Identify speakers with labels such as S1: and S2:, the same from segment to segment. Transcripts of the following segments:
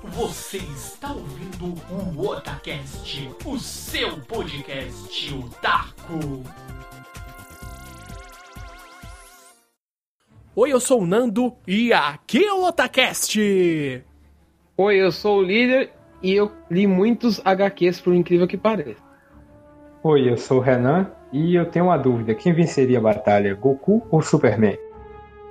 S1: Você está ouvindo o Otacast, o seu podcast otaku. Oi, eu sou o Nando e aqui é o Otacast.
S2: Oi, eu sou o líder e eu li muitos HQs, por incrível que pareça.
S3: Oi, eu sou o Renan e eu tenho uma dúvida: quem venceria a batalha, Goku ou Superman?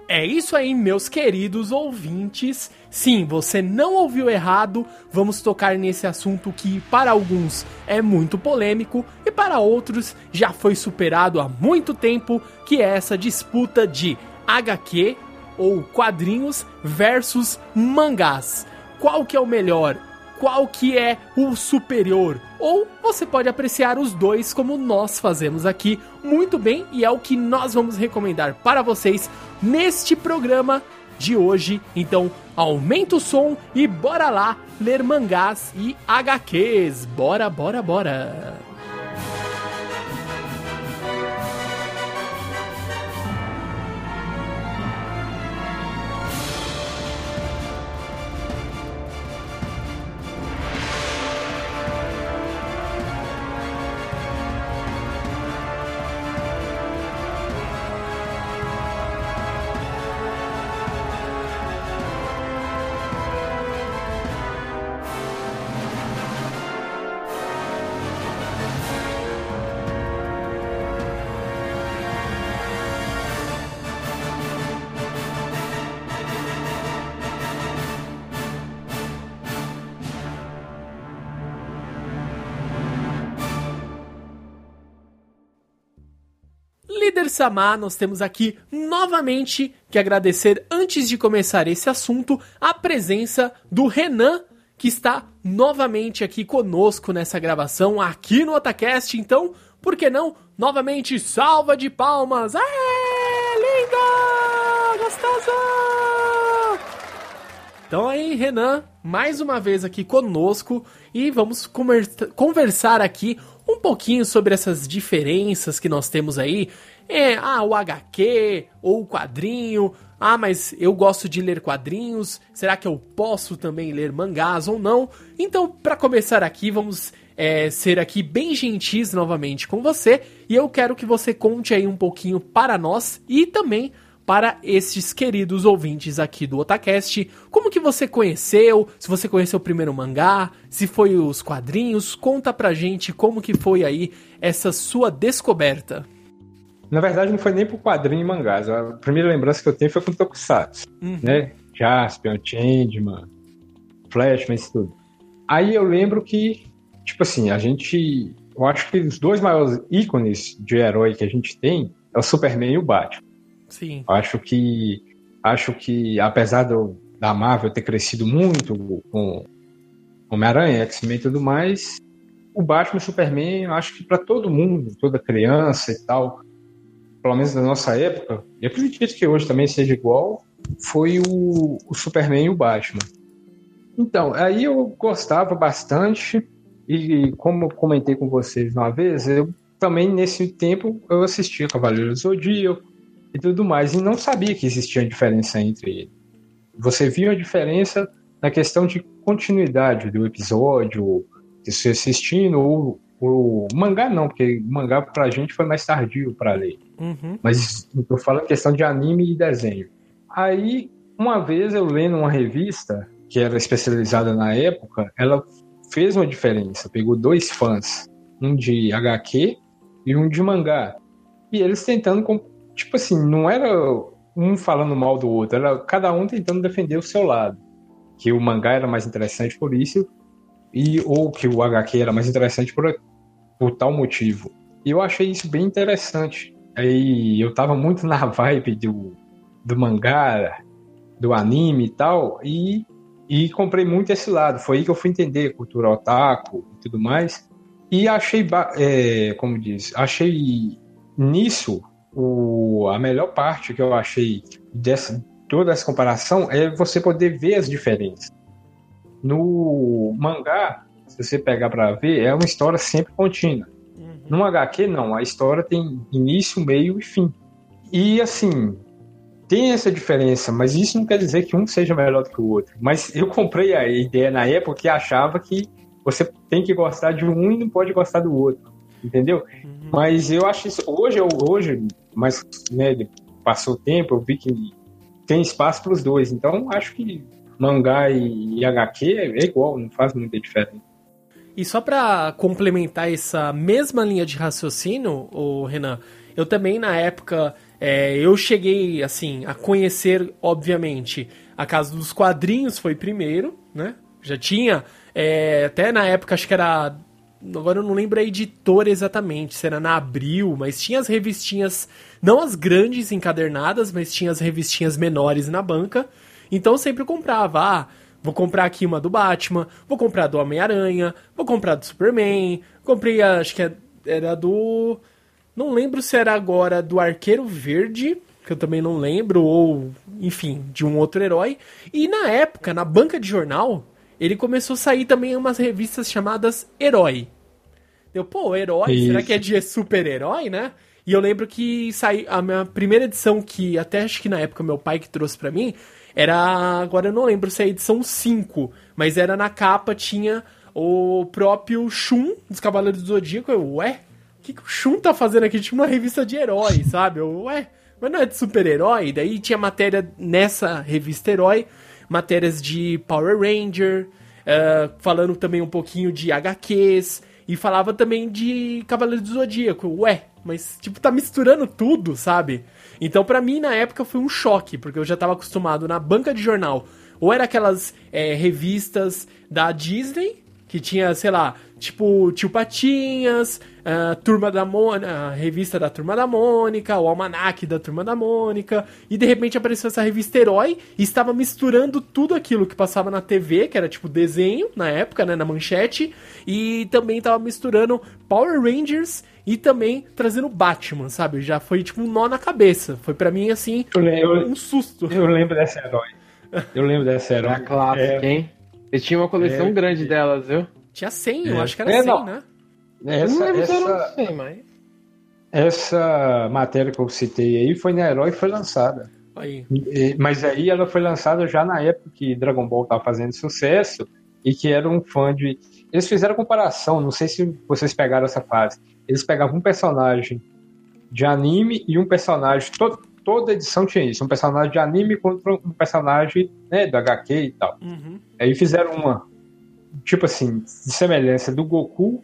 S1: É isso aí, meus queridos ouvintes. Sim, você não ouviu errado. Vamos tocar nesse assunto que para alguns é muito polêmico e para outros já foi superado há muito tempo, que é essa disputa de HQ ou quadrinhos versus mangás. Qual que é o melhor? Qual que é o superior. Ou você pode apreciar os dois como nós fazemos aqui muito bem e é o que nós vamos recomendar para vocês neste programa de hoje. Então, aumenta o som e bora lá ler mangás e HQs. Bora, bora, bora. Samar, nós temos aqui novamente que agradecer, antes de começar esse assunto, a presença do Renan, que está novamente aqui conosco nessa gravação, aqui no Otacast. Então, por que não, novamente, salva de palmas! Aê, lindo! Gostoso! Então aí, Renan, mais uma vez aqui conosco e vamos conversar aqui um pouquinho sobre essas diferenças que nós temos aí. É, ah, o HQ ou o quadrinho. Ah, mas eu gosto de ler quadrinhos. Será que eu posso também ler mangás ou não? Então, para começar aqui, vamos é, ser aqui bem gentis novamente com você. E eu quero que você conte aí um pouquinho para nós e também para esses queridos ouvintes aqui do Otacast. Como que você conheceu? Se você conheceu o primeiro mangá, se foi os quadrinhos, conta pra gente como que foi aí essa sua descoberta.
S3: Na verdade, não foi nem pro quadrinho e mangás. A primeira lembrança que eu tenho foi com o Tokusatsu, uhum. né? Jaspion, Changeman, Flashman, isso tudo. Aí eu lembro que, tipo assim, a gente... Eu acho que os dois maiores ícones de herói que a gente tem é o Superman e o Batman.
S1: Sim.
S3: Acho que acho que apesar do, da Marvel ter crescido muito com Homem-Aranha, X-Men e tudo mais, o Batman e o Superman, eu acho que para todo mundo, toda criança e tal, pelo menos na nossa época, e acredito que hoje também seja igual, foi o, o Superman e o Batman. Então, aí eu gostava bastante, e como comentei com vocês uma vez, eu também nesse tempo eu assistia Cavaleiro do Zodíaco, e tudo mais, e não sabia que existia diferença entre eles. Você viu a diferença na questão de continuidade do episódio, de se assistindo, ou o mangá não, porque mangá pra gente foi mais tardio para ler. Uhum. Mas eu falo questão de anime e desenho. Aí, uma vez eu lendo uma revista, que era especializada na época, ela fez uma diferença. Pegou dois fãs, um de HQ e um de mangá. E eles tentando tipo assim, não era um falando mal do outro, era cada um tentando defender o seu lado. Que o mangá era mais interessante por isso, e ou que o HQ era mais interessante por, por tal motivo. E eu achei isso bem interessante. Aí eu tava muito na vibe do, do mangá, do anime e tal, e, e comprei muito esse lado. Foi aí que eu fui entender cultura otaku e tudo mais. E achei, é, como diz, achei nisso o, a melhor parte que eu achei dessa toda essa comparação é você poder ver as diferenças. No mangá, se você pegar para ver, é uma história sempre contínua. No HQ, não. A história tem início, meio e fim. E, assim, tem essa diferença, mas isso não quer dizer que um seja melhor do que o outro. Mas eu comprei a ideia na época que achava que você tem que gostar de um e não pode gostar do outro, entendeu? Uhum. Mas eu acho isso hoje, hoje, mas né, passou o tempo, eu vi que tem espaço para os dois. Então acho que mangá e, e HQ é igual, não faz muita diferença.
S1: E só para complementar essa mesma linha de raciocínio, o Renan, eu também na época é, eu cheguei assim a conhecer, obviamente, a casa dos quadrinhos foi primeiro, né? Já tinha é, até na época acho que era agora eu não lembro a editora exatamente, se era na Abril, mas tinha as revistinhas, não as grandes encadernadas, mas tinha as revistinhas menores na banca. Então eu sempre comprava, ah, Vou comprar aqui uma do Batman, vou comprar do Homem-Aranha, vou comprar do Superman. Comprei, acho que é, era do. Não lembro se era agora do Arqueiro Verde, que eu também não lembro, ou, enfim, de um outro herói. E na época, na banca de jornal, ele começou a sair também umas revistas chamadas Herói. Deu, pô, herói, Isso. será que é de super-herói, né? E eu lembro que saiu a minha primeira edição, que até acho que na época meu pai que trouxe para mim, era. Agora eu não lembro se é a edição 5, mas era na capa, tinha o próprio Shun dos Cavaleiros do Zodíaco. Eu, ué, o que, que o Shun tá fazendo aqui? Tinha uma revista de herói, sabe? Eu, ué, mas não é de super-herói? Daí tinha matéria nessa revista herói, matérias de Power Ranger, uh, falando também um pouquinho de HQs, e falava também de Cavaleiros do Zodíaco. Ué, mas tipo, tá misturando tudo, sabe? Então, para mim, na época, foi um choque, porque eu já estava acostumado na banca de jornal. Ou era aquelas é, revistas da Disney, que tinha, sei lá, tipo Tio Patinhas, a Turma da Mônica, a revista da Turma da Mônica, o Almanac da Turma da Mônica, e de repente apareceu essa revista Herói e estava misturando tudo aquilo que passava na TV, que era tipo desenho na época, né, na manchete, e também estava misturando Power Rangers e também trazendo Batman, sabe? Já foi tipo um nó na cabeça. Foi para mim assim,
S3: eu,
S1: um susto.
S3: Eu lembro dessa herói. Eu lembro dessa herói. Era
S2: clássica, é, hein? Eu tinha uma coleção é, grande é. delas, viu?
S1: Tinha 100, é. eu acho que era é, 100, não. né?
S3: Essa, não lembro essa, 100, mas... essa matéria que eu citei aí foi na Herói e foi lançada. Aí. Mas aí ela foi lançada já na época que Dragon Ball estava fazendo sucesso e que era um fã de. Eles fizeram comparação, não sei se vocês pegaram essa fase eles pegavam um personagem de anime e um personagem. Todo, toda edição tinha isso, um personagem de anime contra um personagem né, do HQ e tal. Uhum. Aí fizeram uma, tipo assim, de semelhança do Goku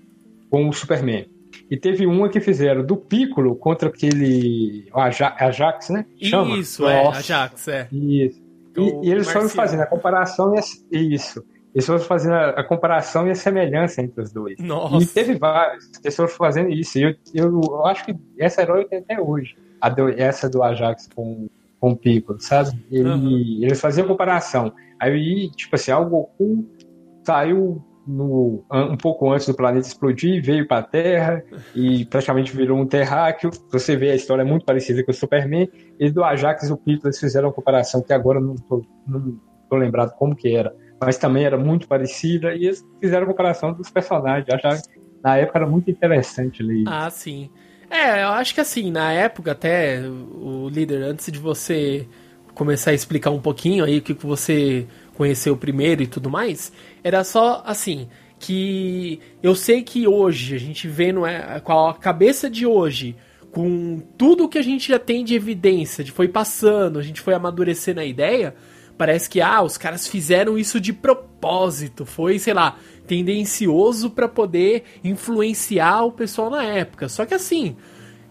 S3: com o Superman. E teve uma que fizeram do Piccolo contra aquele. O Ajax, né?
S1: Chama? Isso, é, Ajax, é.
S3: Isso. E, e, eles foram fazendo a comparação e isso. Eles foram fazendo a, a, comparação e a semelhança entre os dois.
S1: Nossa.
S3: E teve vários. Eles foram fazendo isso. E eu, eu, eu acho que essa herói tem até hoje. Do, essa do Ajax com, com o Piccolo, sabe? Ele, uhum. Eles faziam comparação. Aí, tipo assim, o Goku saiu no, um pouco antes do planeta explodir, veio para a Terra e praticamente virou um terráqueo. Você vê a história é muito parecida com o Superman. E do Ajax e o Piccolo eles fizeram uma comparação que agora não tô, não tô lembrado como que era mas também era muito parecida, e eles fizeram comparação dos personagens. Eu achava na época era muito interessante ler
S1: Ah, sim. É, eu acho que assim, na época até, o líder, antes de você começar a explicar um pouquinho aí o que você conheceu primeiro e tudo mais, era só assim, que eu sei que hoje, a gente vendo é, com a cabeça de hoje, com tudo que a gente já tem de evidência, de foi passando, a gente foi amadurecendo a ideia, parece que ah, os caras fizeram isso de propósito, foi, sei lá, tendencioso para poder influenciar o pessoal na época. Só que assim,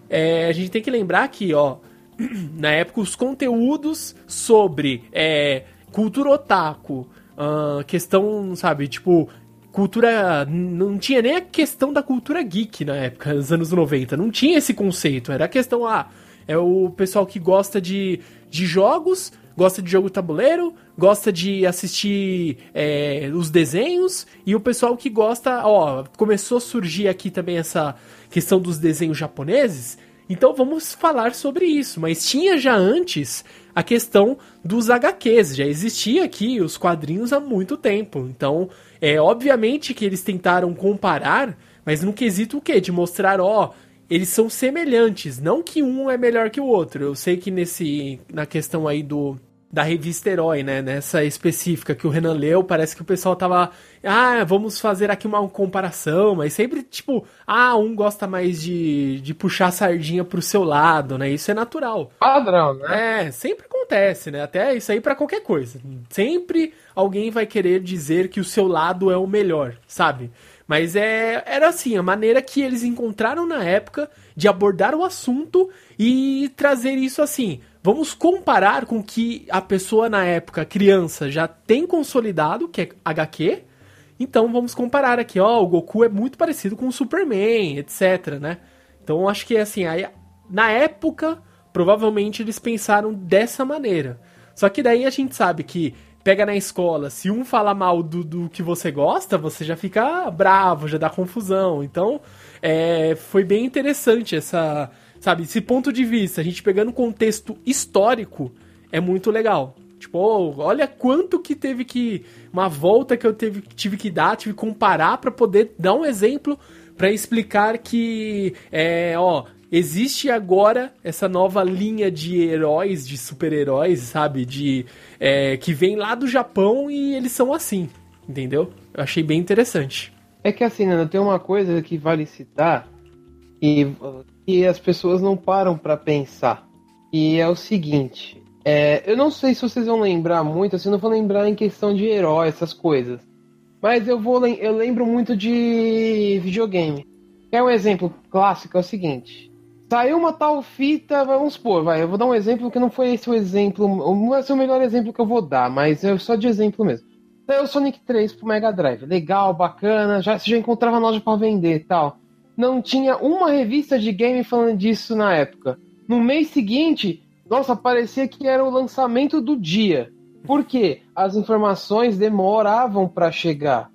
S1: é, a gente tem que lembrar que, ó, na época os conteúdos sobre é, cultura otaku, uh, questão, sabe, tipo, cultura. Não tinha nem a questão da cultura geek na época, nos anos 90. Não tinha esse conceito. Era a questão, ah, é o pessoal que gosta de, de jogos gosta de jogo tabuleiro, gosta de assistir é, os desenhos, e o pessoal que gosta, ó, começou a surgir aqui também essa questão dos desenhos japoneses, então vamos falar sobre isso. Mas tinha já antes a questão dos HQs, já existia aqui os quadrinhos há muito tempo. Então, é obviamente que eles tentaram comparar, mas no quesito o quê? De mostrar, ó, eles são semelhantes, não que um é melhor que o outro. Eu sei que nesse na questão aí do da revista Herói, né? Nessa específica que o Renan leu, parece que o pessoal tava. Ah, vamos fazer aqui uma comparação, mas sempre tipo, ah, um gosta mais de, de puxar a sardinha pro seu lado, né? Isso é natural.
S2: Padrão, né?
S1: É, sempre acontece, né? Até isso aí para qualquer coisa. Sempre alguém vai querer dizer que o seu lado é o melhor, sabe? Mas é, era assim, a maneira que eles encontraram na época de abordar o assunto e trazer isso assim. Vamos comparar com o que a pessoa na época, criança, já tem consolidado, que é HQ. Então vamos comparar aqui, ó, o Goku é muito parecido com o Superman, etc, né? Então acho que assim, aí, na época, provavelmente eles pensaram dessa maneira. Só que daí a gente sabe que pega na escola, se um fala mal do, do que você gosta, você já fica bravo, já dá confusão. Então, é, foi bem interessante essa, Sabe, esse ponto de vista, a gente pegando contexto histórico, é muito legal. Tipo, oh, olha quanto que teve que. Uma volta que eu teve, tive que dar, tive que comparar para poder dar um exemplo para explicar que, é, ó, existe agora essa nova linha de heróis, de super-heróis, sabe? De. É, que vem lá do Japão e eles são assim, entendeu? Eu achei bem interessante.
S2: É que assim, Nana, tem uma coisa que vale citar, e que as pessoas não param para pensar. E é o seguinte, é, eu não sei se vocês vão lembrar muito, assim, não vou lembrar em questão de herói, essas coisas. Mas eu vou eu lembro muito de videogame. É um exemplo clássico, é o seguinte. Saiu uma tal fita, vamos supor, vai, eu vou dar um exemplo que não foi esse o exemplo, não vai ser o melhor exemplo que eu vou dar, mas é só de exemplo mesmo. Saiu o Sonic 3 pro Mega Drive, legal, bacana, já, já encontrava loja para vender e tal não tinha uma revista de game falando disso na época. No mês seguinte, nossa, parecia que era o lançamento do dia. Por quê? As informações demoravam para chegar.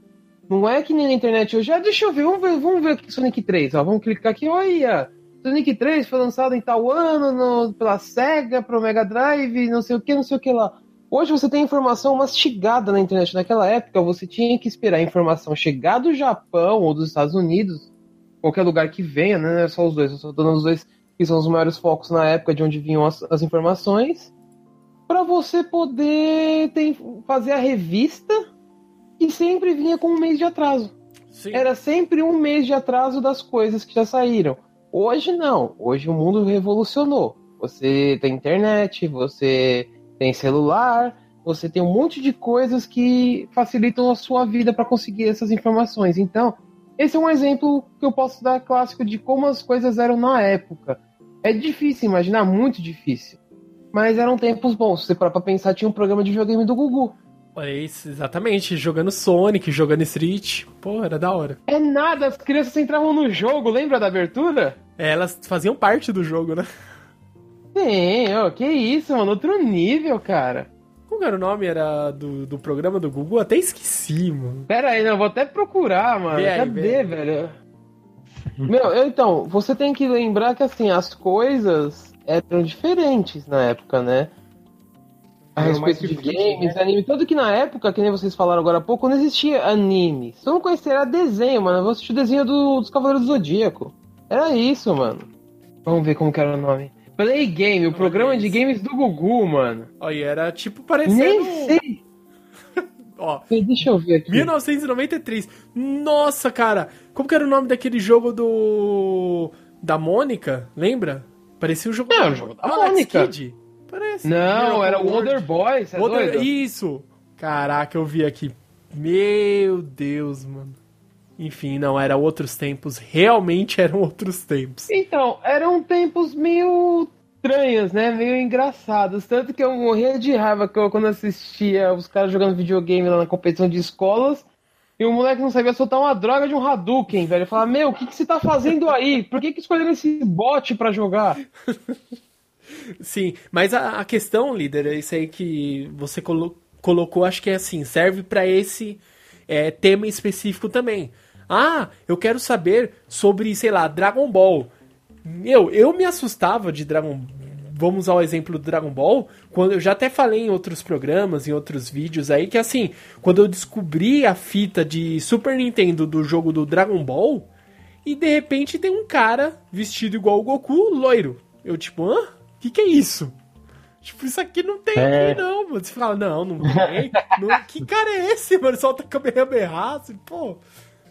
S2: Não é que nem na internet hoje, ah, deixa eu ver, vamos ver, vamos ver aqui Sonic 3, ó, vamos clicar aqui, olha, Sonic 3 foi lançado em tal ano no, pela Sega, pro Mega Drive, não sei o que, não sei o que lá. Hoje você tem informação mastigada na internet. Naquela época você tinha que esperar a informação chegar do Japão ou dos Estados Unidos qualquer lugar que venha, né? Não é só os dois, eu estou dando os dois que são os maiores focos na época de onde vinham as, as informações, para você poder ter, fazer a revista que sempre vinha com um mês de atraso. Sim. Era sempre um mês de atraso das coisas que já saíram. Hoje não. Hoje o mundo revolucionou. Você tem internet, você tem celular, você tem um monte de coisas que facilitam a sua vida para conseguir essas informações. Então, esse é um exemplo que eu posso dar clássico de como as coisas eram na época. É difícil imaginar, muito difícil. Mas eram tempos bons. Se você parar pra pensar, tinha um programa de videogame do Gugu.
S1: Olha isso, exatamente. Jogando Sonic, jogando Street. Pô, era da hora.
S2: É nada, as crianças entravam no jogo, lembra da abertura?
S1: É, elas faziam parte do jogo, né?
S2: Sim, oh, que isso, mano. Outro nível, cara.
S1: Como era o nome? Era do, do programa do Google? Até esqueci, mano.
S2: Pera aí, não, vou até procurar, mano. Aí, Cadê, velho? Meu, eu, então, você tem que lembrar que assim, as coisas eram diferentes na época, né? A respeito de games, né? anime, tudo que na época, que nem vocês falaram agora há pouco, não existia anime. Só não conhecia, era desenho, mano. Eu vou assistir o desenho do, dos Cavaleiros do Zodíaco. Era isso, mano. Vamos ver como que era o nome. Play Game, o programa de games do Gugu, mano.
S1: Olha, era tipo parecendo.
S2: Nem sei.
S1: Ó,
S2: Deixa eu ver aqui.
S1: 1993. Nossa, cara. Como que era o nome daquele jogo do. Da Mônica? Lembra? Parecia o jogo
S2: Não, da, o jogo da Mônica.
S1: Kid. Parece.
S2: Não, era o Wonder Boys. É Wonder...
S1: Isso. Caraca, eu vi aqui. Meu Deus, mano. Enfim, não, era outros tempos. Realmente eram outros tempos.
S2: Então, eram tempos meio estranhos, né? Meio engraçados. Tanto que eu morria de raiva quando assistia os caras jogando videogame lá na competição de escolas. E o moleque não sabia soltar uma droga de um Hadouken, velho. Falar, meu, o que, que você tá fazendo aí? Por que, que escolheram esse bot para jogar?
S1: Sim, mas a, a, questão, líder, é isso aí que você colo colocou, acho que é assim, serve para esse é, tema específico também. Ah, eu quero saber sobre, sei lá, Dragon Ball. Meu, eu me assustava de Dragon Vamos usar o exemplo do Dragon Ball, quando eu já até falei em outros programas, em outros vídeos aí, que assim, quando eu descobri a fita de Super Nintendo do jogo do Dragon Ball, e de repente tem um cara vestido igual o Goku, loiro. Eu, tipo, hã? O que, que é isso? Tipo, isso aqui não tem é. aqui, não, mano. Você fala, não, não tem. não, que cara é esse, mano? Solta Kamehameha, assim, pô.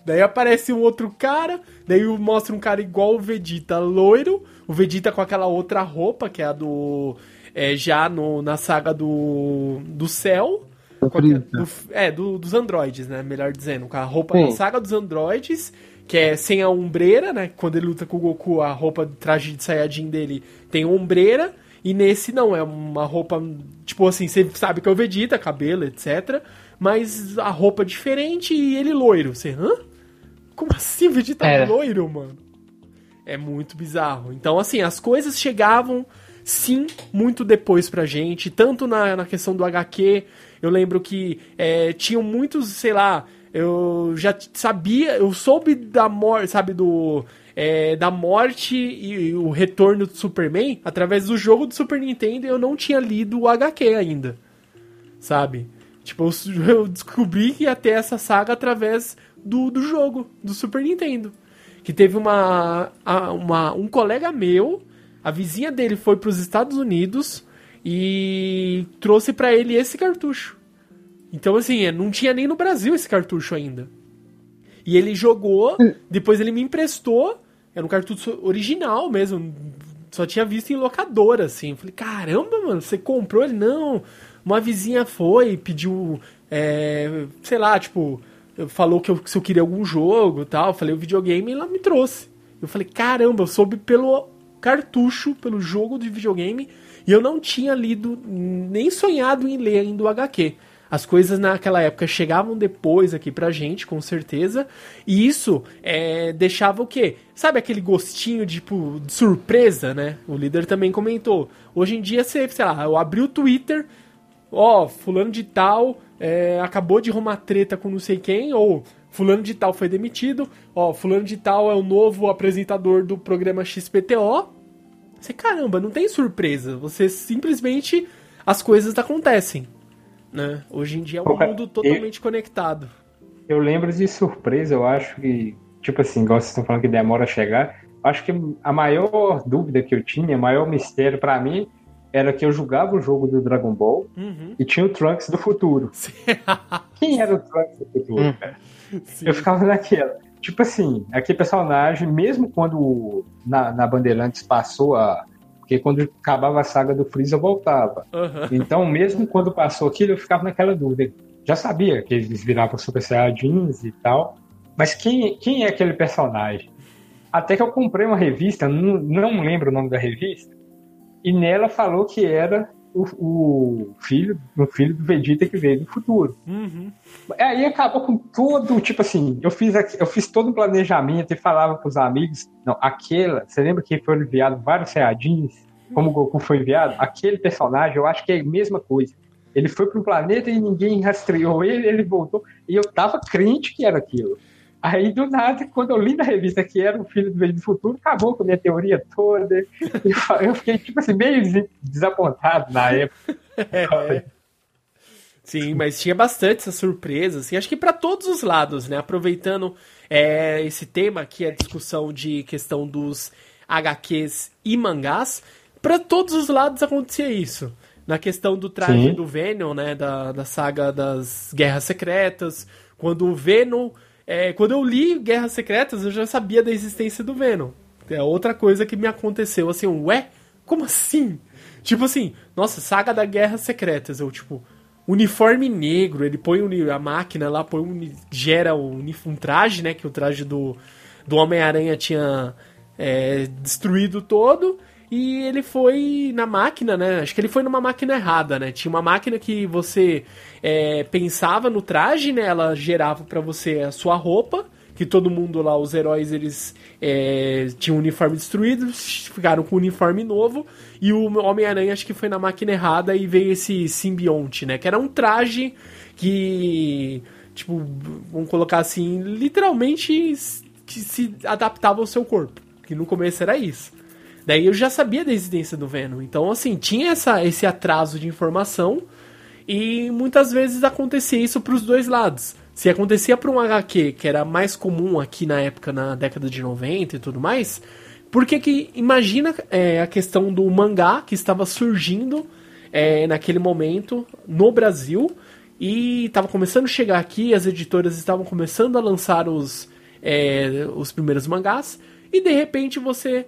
S1: Daí aparece um outro cara, daí mostra um cara igual o Vegeta, loiro. O Vegeta com aquela outra roupa, que é a do. É, já no, na saga do. do céu. Do, é, do, dos androides, né? Melhor dizendo. Com a roupa Sim. da saga dos androides, que é sem a ombreira, né? Quando ele luta com o Goku, a roupa de traje de Saiyajin dele tem ombreira. E nesse não, é uma roupa. Tipo assim, você sabe que é o Vegeta, cabelo, etc. Mas a roupa é diferente e ele loiro. Você, hã? Como assim Vegeta é. loiro, mano? É muito bizarro. Então, assim, as coisas chegavam, sim, muito depois pra gente. Tanto na, na questão do HQ, eu lembro que é, tinham muitos, sei lá, eu já sabia, eu soube da morte, sabe, do. É, da morte e, o retorno do Superman através do jogo do Super Nintendo eu não tinha lido o HQ ainda. Sabe? Tipo, eu, eu descobri que ia ter essa saga através do, do jogo, do Super Nintendo. Que teve uma, uma um colega meu, a vizinha dele foi para os Estados Unidos e trouxe para ele esse cartucho. Então, assim, não tinha nem no Brasil esse cartucho ainda. E ele jogou, depois ele me emprestou, era um cartucho original mesmo, só tinha visto em locadora, assim. Falei, caramba, mano, você comprou? Ele, não, uma vizinha foi, pediu, é, sei lá, tipo, falou que eu, se eu queria algum jogo tal. Eu falei o videogame e ela me trouxe. Eu falei, caramba, eu soube pelo cartucho, pelo jogo de videogame, e eu não tinha lido, nem sonhado em ler ainda o HQ. As coisas naquela época chegavam depois aqui pra gente, com certeza. E isso é, deixava o quê? Sabe aquele gostinho tipo, de surpresa, né? O líder também comentou. Hoje em dia, você, sei lá, eu abri o Twitter, ó, fulano de tal é, acabou de arrumar treta com não sei quem, ou fulano de tal foi demitido, ó, fulano de tal é o novo apresentador do programa XPTO. Você, caramba, não tem surpresa, você simplesmente as coisas acontecem, né? Hoje em dia é um mundo totalmente eu, conectado.
S3: Eu lembro de surpresa, eu acho que, tipo assim, igual vocês estão falando que demora a chegar, acho que a maior dúvida que eu tinha, o maior mistério para mim era que eu jogava o jogo do Dragon Ball uhum. e tinha o Trunks do futuro. Quem era o Trunks do futuro, hum. cara? Eu ficava naquela. Tipo assim, aquele personagem, mesmo quando na, na Bandeirantes passou a. Porque quando acabava a saga do Freeza, voltava. Uhum. Então, mesmo quando passou aquilo, eu ficava naquela dúvida. Já sabia que eles viravam Super Saiyajins e tal. Mas quem, quem é aquele personagem? Até que eu comprei uma revista, não, não lembro o nome da revista, e nela falou que era o, o, filho, o filho do Vegeta que veio do futuro. Uhum. Aí acabou com todo, tipo assim, eu fiz, eu fiz todo um planejamento e falava com os amigos, não, aquela, você lembra que foi enviado vários Saiyajins, como o Goku foi enviado? Aquele personagem, eu acho que é a mesma coisa. Ele foi para um planeta e ninguém rastreou ele, ele voltou, e eu tava crente que era aquilo. Aí, do nada, quando eu li na revista que era o filho do Veio do Futuro, acabou com a minha teoria toda. Eu fiquei, tipo assim, meio desapontado na época. É.
S1: Sim, mas tinha bastante essa surpresa, assim, acho que para todos os lados, né? Aproveitando é, esse tema que é a discussão de questão dos HQs e mangás, para todos os lados acontecia isso. Na questão do traje Sim. do Venom, né? Da, da saga das Guerras Secretas, quando o Venom é, quando eu li Guerras Secretas, eu já sabia da existência do Venom. É outra coisa que me aconteceu, assim, ué, como assim? Tipo assim, nossa, saga da Guerras Secretas, eu, tipo, uniforme negro, ele põe a máquina lá, põe um, gera um, um traje, né, que o traje do, do Homem-Aranha tinha é, destruído todo, e ele foi na máquina, né? Acho que ele foi numa máquina errada, né? Tinha uma máquina que você é, pensava no traje, né? Ela gerava para você a sua roupa, que todo mundo lá, os heróis, eles é, tinham o uniforme destruído, ficaram com o uniforme novo, e o Homem-Aranha acho que foi na máquina errada e veio esse simbionte, né? Que era um traje que, tipo, vamos colocar assim, literalmente que se adaptava ao seu corpo. Que no começo era isso. Daí eu já sabia da existência do Venom. Então, assim, tinha essa, esse atraso de informação e muitas vezes acontecia isso para os dois lados. se acontecia para um HQ que era mais comum aqui na época, na década de 90 e tudo mais, por que que, imagina é, a questão do mangá que estava surgindo é, naquele momento no Brasil e estava começando a chegar aqui, as editoras estavam começando a lançar os, é, os primeiros mangás, e de repente você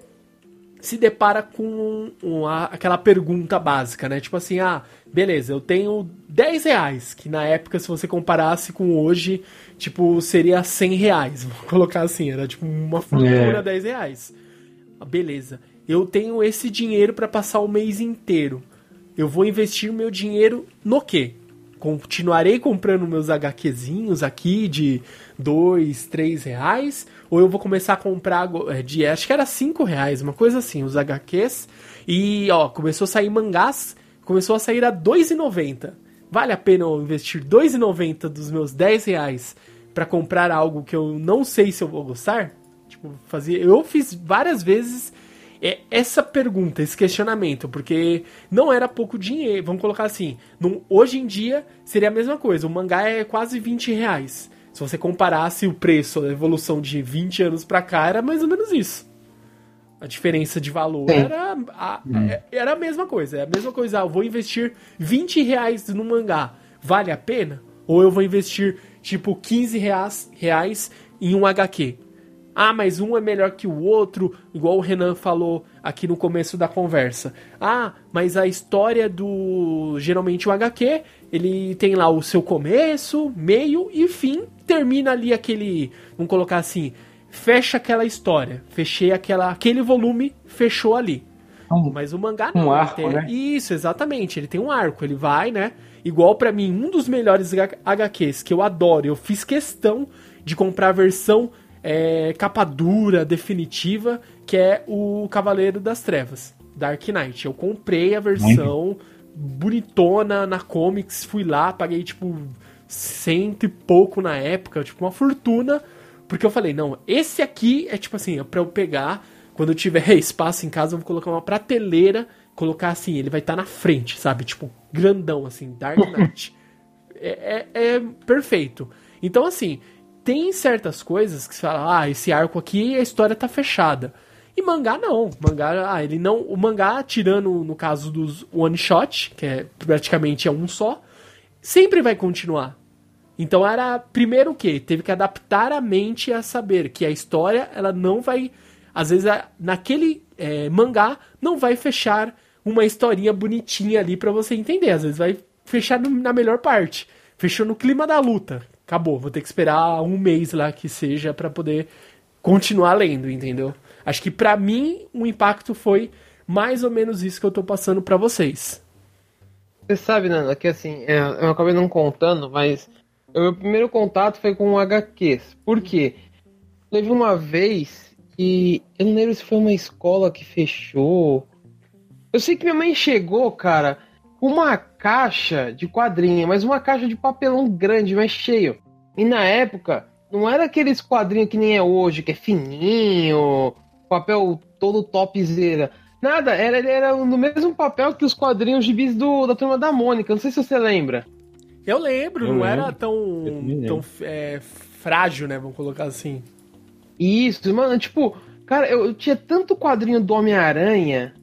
S1: se depara com uma, aquela pergunta básica, né? Tipo assim, ah, beleza, eu tenho 10 reais, que na época, se você comparasse com hoje, tipo, seria 100 reais, vou colocar assim, era tipo uma fortuna é. 10 reais. Ah, beleza, eu tenho esse dinheiro para passar o mês inteiro. Eu vou investir meu dinheiro no quê? continuarei comprando meus HQzinhos aqui de 2, 3 reais, ou eu vou começar a comprar é, de, acho que era 5 reais, uma coisa assim, os HQs, e ó, começou a sair mangás, começou a sair a 2,90. Vale a pena eu investir 2,90 dos meus 10 reais para comprar algo que eu não sei se eu vou gostar? Tipo, fazia, eu fiz várias vezes é essa pergunta, esse questionamento, porque não era pouco dinheiro. Vamos colocar assim: no, hoje em dia seria a mesma coisa. O mangá é quase 20 reais. Se você comparasse o preço, a evolução de 20 anos pra cá, era mais ou menos isso. A diferença de valor era a, hum. Era a mesma coisa. É a mesma coisa. Ah, eu vou investir 20 reais no mangá. Vale a pena? Ou eu vou investir, tipo, 15 reais, reais em um HQ? Ah, mas um é melhor que o outro, igual o Renan falou aqui no começo da conversa. Ah, mas a história do. Geralmente o HQ, ele tem lá o seu começo, meio e fim, termina ali aquele. Vamos colocar assim. Fecha aquela história. Fechei aquela, aquele volume, fechou ali. Mas o mangá
S3: não. Um arco,
S1: tem,
S3: né?
S1: Isso, exatamente. Ele tem um arco. Ele vai, né? Igual para mim, um dos melhores HQs que eu adoro. Eu fiz questão de comprar a versão é, capa dura, definitiva, que é o Cavaleiro das Trevas, Dark Knight. Eu comprei a versão bonitona na Comics, fui lá, paguei tipo cento e pouco na época, tipo uma fortuna, porque eu falei, não, esse aqui é tipo assim, é pra eu pegar, quando eu tiver espaço em casa, eu vou colocar uma prateleira, colocar assim, ele vai estar tá na frente, sabe? Tipo, grandão, assim, Dark Knight. é, é, é perfeito. Então, assim, tem certas coisas que você fala, ah, esse arco aqui a história tá fechada. E mangá não. Mangá, ah, ele não. O mangá, tirando no caso dos one shot, que é praticamente é um só, sempre vai continuar. Então era primeiro o que teve que adaptar a mente a saber que a história ela não vai, às vezes naquele é, mangá não vai fechar uma historinha bonitinha ali para você entender. Às vezes vai fechar na melhor parte. Fechou no clima da luta acabou, vou ter que esperar um mês lá que seja para poder continuar lendo, entendeu? Acho que para mim o impacto foi mais ou menos isso que eu tô passando para vocês.
S2: Você sabe, Nana, que assim, é, eu acabei não contando, mas o meu primeiro contato foi com HQs. Por quê? Teve uma vez que eu não lembro se foi uma escola que fechou. Eu sei que minha mãe chegou, cara, uma caixa de quadrinha, mas uma caixa de papelão grande, mas cheio. E na época, não era aqueles quadrinhos que nem é hoje, que é fininho, papel todo topzera. Nada, era, era no mesmo papel que os quadrinhos de bis do, da turma da Mônica. Não sei se você lembra.
S1: Eu lembro, eu não lembro. era tão, tão é, frágil, né? Vamos colocar assim.
S2: Isso, mano, tipo, cara, eu, eu tinha tanto quadrinho do Homem-Aranha,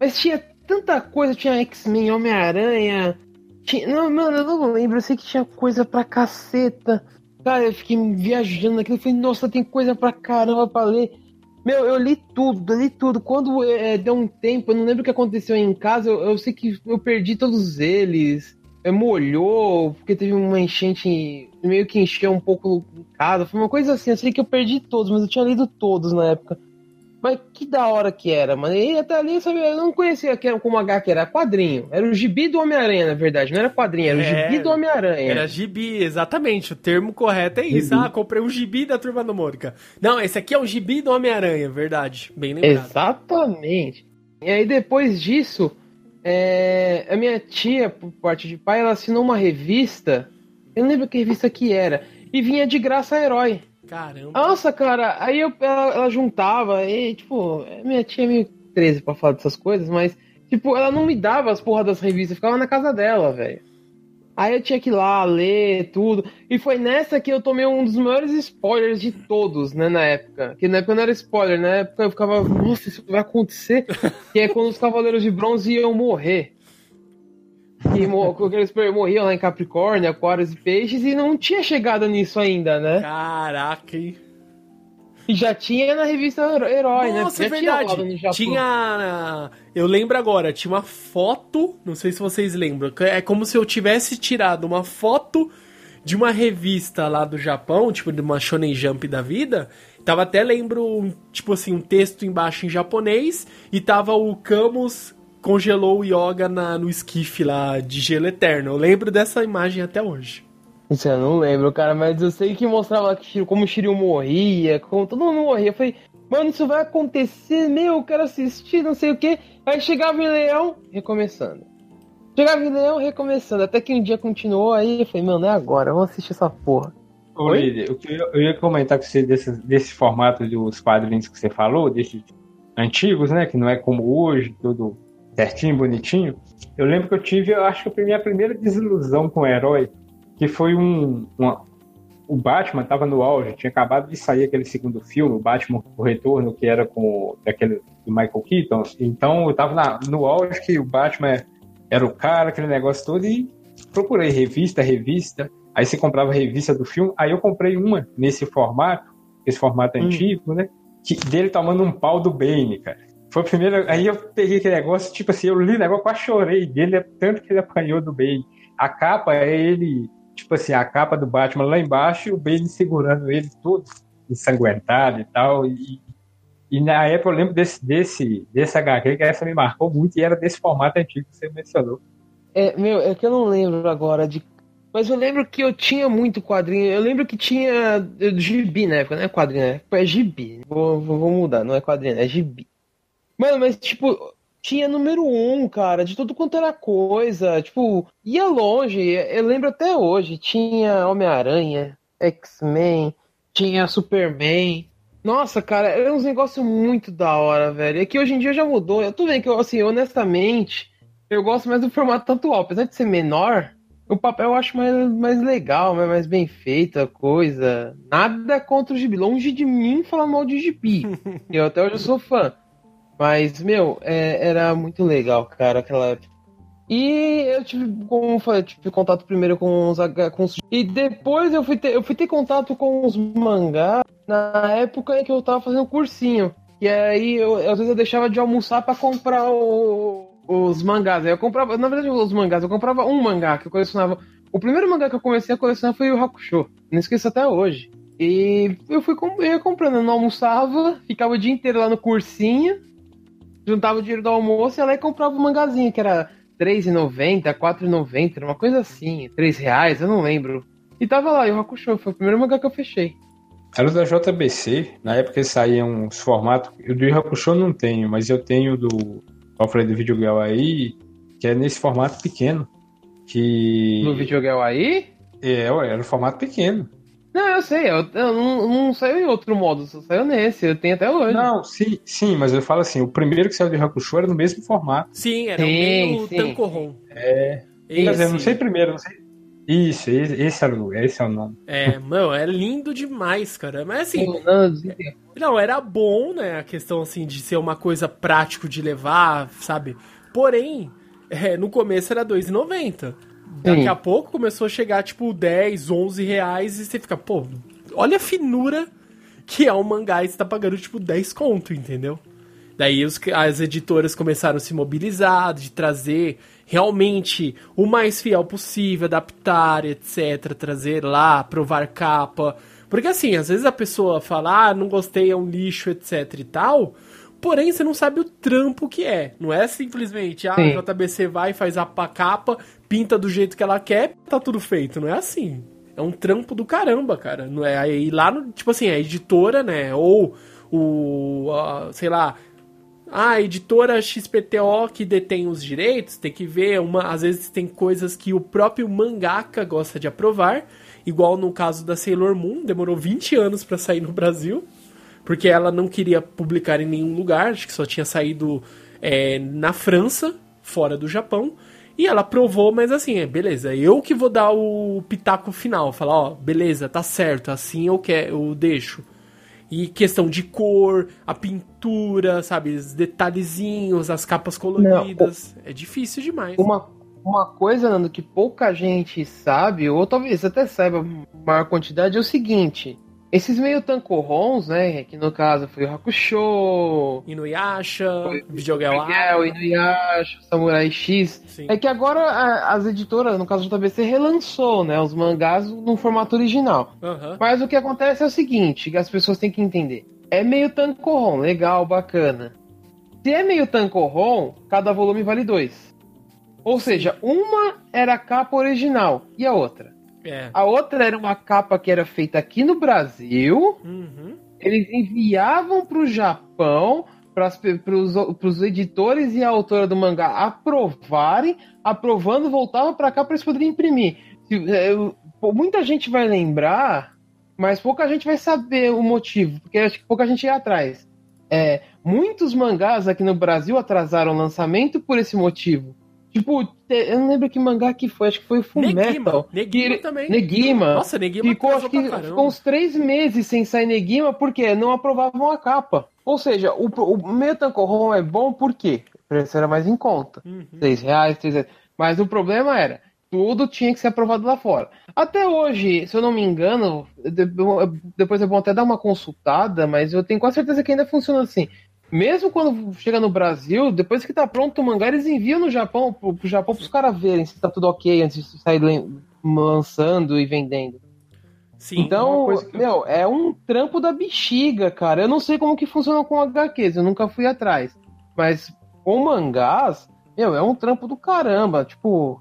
S2: mas tinha tanta coisa, tinha X-Men, Homem-Aranha. Tinha... Não, mano, eu não lembro, eu sei que tinha coisa pra caceta. Cara, eu fiquei viajando naquilo, falei, nossa, tem coisa pra caramba pra ler. Meu, eu li tudo, eu li tudo. Quando é, deu um tempo, eu não lembro o que aconteceu em casa, eu, eu sei que eu perdi todos eles. É, molhou, porque teve uma enchente, meio que encheu um pouco em casa. Foi uma coisa assim, eu sei que eu perdi todos, mas eu tinha lido todos na época. Mas que da hora que era, mano. E até ali sabe, eu não conhecia que era como H que era quadrinho. Era o gibi do Homem-Aranha, na verdade. Não era quadrinho, era o é, gibi do Homem-Aranha.
S1: Era gibi, exatamente. O termo correto é isso. Gibi. Ah, comprei um gibi da turma do Mônica. Não, esse aqui é o gibi do Homem-Aranha, verdade. Bem lembrado.
S2: Exatamente. E aí depois disso, é, a minha tia, por parte de pai, ela assinou uma revista. Eu não lembro que revista que era. E vinha de graça herói.
S1: Caramba.
S2: Nossa, cara, aí eu, ela, ela juntava, e, tipo, minha tia é meio 13 pra falar dessas coisas, mas, tipo, ela não me dava as porra das revistas, ficava na casa dela, velho. Aí eu tinha que ir lá ler tudo. E foi nessa que eu tomei um dos maiores spoilers de todos, né, na época. Que na época não era spoiler, na época eu ficava, nossa, isso vai acontecer. que é quando os Cavaleiros de Bronze iam morrer. Que eles morriam lá em Capricórnio, Aquários e Peixes, e não tinha chegado nisso ainda, né?
S1: Caraca, hein?
S2: E já tinha na revista Herói,
S1: né? Nossa,
S2: né?
S1: é verdade. Tinha, tinha. Eu lembro agora, tinha uma foto. Não sei se vocês lembram. É como se eu tivesse tirado uma foto de uma revista lá do Japão, tipo de uma Shonen Jump da vida. Tava até lembro, tipo assim, um texto embaixo em japonês. E tava o Camus congelou o Yoga na, no esquife lá de gelo eterno. Eu lembro dessa imagem até hoje.
S2: Isso eu não lembro, cara, mas eu sei que mostrava que, como o Shiryu morria, como todo mundo morria. Eu falei, mano, isso vai acontecer, meu, eu quero assistir, não sei o que. Aí chegava em Leão, recomeçando. Chegava em Leão, recomeçando. Até que um dia continuou, aí eu falei, mano, é agora, vamos assistir essa porra.
S3: Ô, Líder, eu, ia comentar com você desse, desse formato dos quadrinhos que você falou, desses antigos, né, que não é como hoje, tudo certinho, bonitinho. Eu lembro que eu tive, eu acho que a minha primeira desilusão com o herói que foi um. Uma, o Batman estava no auge, tinha acabado de sair aquele segundo filme, o Batman O Retorno, que era com aquele do Michael Keaton. Então eu estava no auge que o Batman era o cara, aquele negócio todo, e procurei revista, revista. Aí você comprava a revista do filme, aí eu comprei uma nesse formato, esse formato hum. antigo, né? Que, dele tomando um pau do Bane, cara. Foi o primeiro. Aí eu peguei aquele negócio, tipo assim, eu li o negócio, quase chorei dele, tanto que ele apanhou do Bane. A capa é ele tipo assim, a capa do Batman lá embaixo e o Bane segurando ele todo ensanguentado e tal. E, e na época eu lembro desse, desse, desse HQ que essa me marcou muito e era desse formato antigo que você mencionou.
S2: É, meu, é que eu não lembro agora de. Mas eu lembro que eu tinha muito quadrinho. Eu lembro que tinha gibi na época, não é quadrinho, né? É gibi. Vou, vou mudar, não é quadrinho, é gibi. Mano, mas tipo, tinha número um, cara, de tudo quanto era coisa. Tipo, ia longe. Eu lembro até hoje. Tinha Homem-Aranha, X-Men, tinha Superman. Nossa, cara, era uns negócios muito da hora, velho. É que hoje em dia já mudou. Eu tô vendo que, assim, honestamente, eu gosto mais do formato atual. Apesar de ser menor, o papel eu acho mais, mais legal, mais bem feito a coisa. Nada contra o gibi. Longe de mim falar mal de gibi. eu até hoje sou fã. Mas, meu, é, era muito legal, cara, aquela época. E eu tive, tive contato primeiro com os, com os. E depois eu fui, ter, eu fui ter contato com os mangás na época em que eu tava fazendo cursinho. E aí, eu, às vezes eu deixava de almoçar para comprar o, os mangás. Eu comprava, na verdade, os mangás, eu comprava um mangá que eu colecionava. O primeiro mangá que eu comecei a colecionar foi o Hakusho. Não esqueço até hoje. E eu fui eu comprando, eu não almoçava, ficava o dia inteiro lá no cursinho juntava o dinheiro do almoço e ela ia comprava um mangazinho, que era R$3,90, R$4,90, uma coisa assim, 3,00 reais, eu não lembro. E tava lá, e o Hakusho, foi o primeiro mangá que eu fechei.
S3: Era da JBC, na época saíam uns formatos. Eu do Hakusho não tenho, mas eu tenho do. Como eu falei do Videogame aí, que é nesse formato pequeno. Que.
S2: No Videogame aí?
S3: É, era o formato pequeno.
S2: Não, eu sei, eu, eu não, não, saiu em outro modo, só saiu nesse, eu tenho até hoje.
S3: Não, sim, sim, mas eu falo assim, o primeiro que saiu de Hakusho era no mesmo formato.
S1: Sim, era sim, o Tankohon.
S3: É. Esse. Quer dizer, não sei primeiro, não sei. Isso, esse, esse, era o, esse é o nome.
S1: É, mano, é lindo demais, cara. Mas assim. Não, era bom, né? A questão assim de ser uma coisa prático de levar, sabe? Porém, é, no começo era R$2,90. Daqui Sim. a pouco começou a chegar, tipo, 10, 11 reais e você fica, pô, olha a finura que é um mangá e você tá pagando, tipo, 10 conto, entendeu? Daí os, as editoras começaram a se mobilizar, de trazer realmente o mais fiel possível, adaptar, etc. Trazer lá, provar capa. Porque assim, às vezes a pessoa fala, ah, não gostei, é um lixo, etc e tal. Porém, você não sabe o trampo que é. Não é simplesmente, ah, a JBC vai, faz a capa, pinta do jeito que ela quer, tá tudo feito. Não é assim. É um trampo do caramba, cara. Não é aí lá no, tipo assim, a editora, né, ou o, a, sei lá, a editora XPTO que detém os direitos, tem que ver uma, às vezes tem coisas que o próprio mangaka gosta de aprovar, igual no caso da Sailor Moon, demorou 20 anos para sair no Brasil porque ela não queria publicar em nenhum lugar, acho que só tinha saído é, na França, fora do Japão. E ela provou, mas assim, é, beleza, eu que vou dar o pitaco final, falar, ó, beleza, tá certo, assim eu quero, eu deixo. E questão de cor, a pintura, sabe, os detalhezinhos, as capas coloridas, Não, é difícil demais.
S2: Uma, uma coisa, Nando, que pouca gente sabe, ou talvez até saiba maior quantidade, é o seguinte: esses meio tancorrons, né? Que no caso foi o Hakusho,
S1: Inuyasha, Videogame
S2: Inuyasha, Samurai X. Sim. É que agora as editoras, no caso do JBC, relançou, né? Os mangás no formato original. Uhum. Mas o que acontece é o seguinte, que as pessoas têm que entender. É meio tancorron, legal, bacana. Se é meio tancorron, cada volume vale dois. Ou seja, uma era a capa original e a outra é. A outra era uma capa que era feita aqui no Brasil. Uhum. Eles enviavam para o Japão para os editores e a autora do mangá aprovarem, aprovando, voltava para cá para eles poderem imprimir. É, muita gente vai lembrar, mas pouca gente vai saber o motivo, porque acho que pouca gente ia atrás. É, muitos mangás aqui no Brasil atrasaram o lançamento por esse motivo. Tipo, eu não lembro que mangá que foi, acho que foi o Fullmetal.
S1: Negima também.
S2: Negima. Nossa, Negima ficou, acho que, ficou uns três meses sem sair Negima, porque não aprovavam a capa. Ou seja, o, o Metancorron é bom porque o preço era mais em conta. Uhum. Seis reais, três reais. Mas o problema era, tudo tinha que ser aprovado lá fora. Até hoje, se eu não me engano, depois é bom até dar uma consultada, mas eu tenho quase certeza que ainda funciona assim mesmo quando chega no Brasil, depois que tá pronto o mangá, eles enviam no Japão, pro, pro Japão pros caras verem se tá tudo ok antes de sair lançando e vendendo. Sim, então, que... meu, é um trampo da bexiga, cara. Eu não sei como que funciona com HQs, eu nunca fui atrás. Mas com mangás, meu, é um trampo do caramba. Tipo,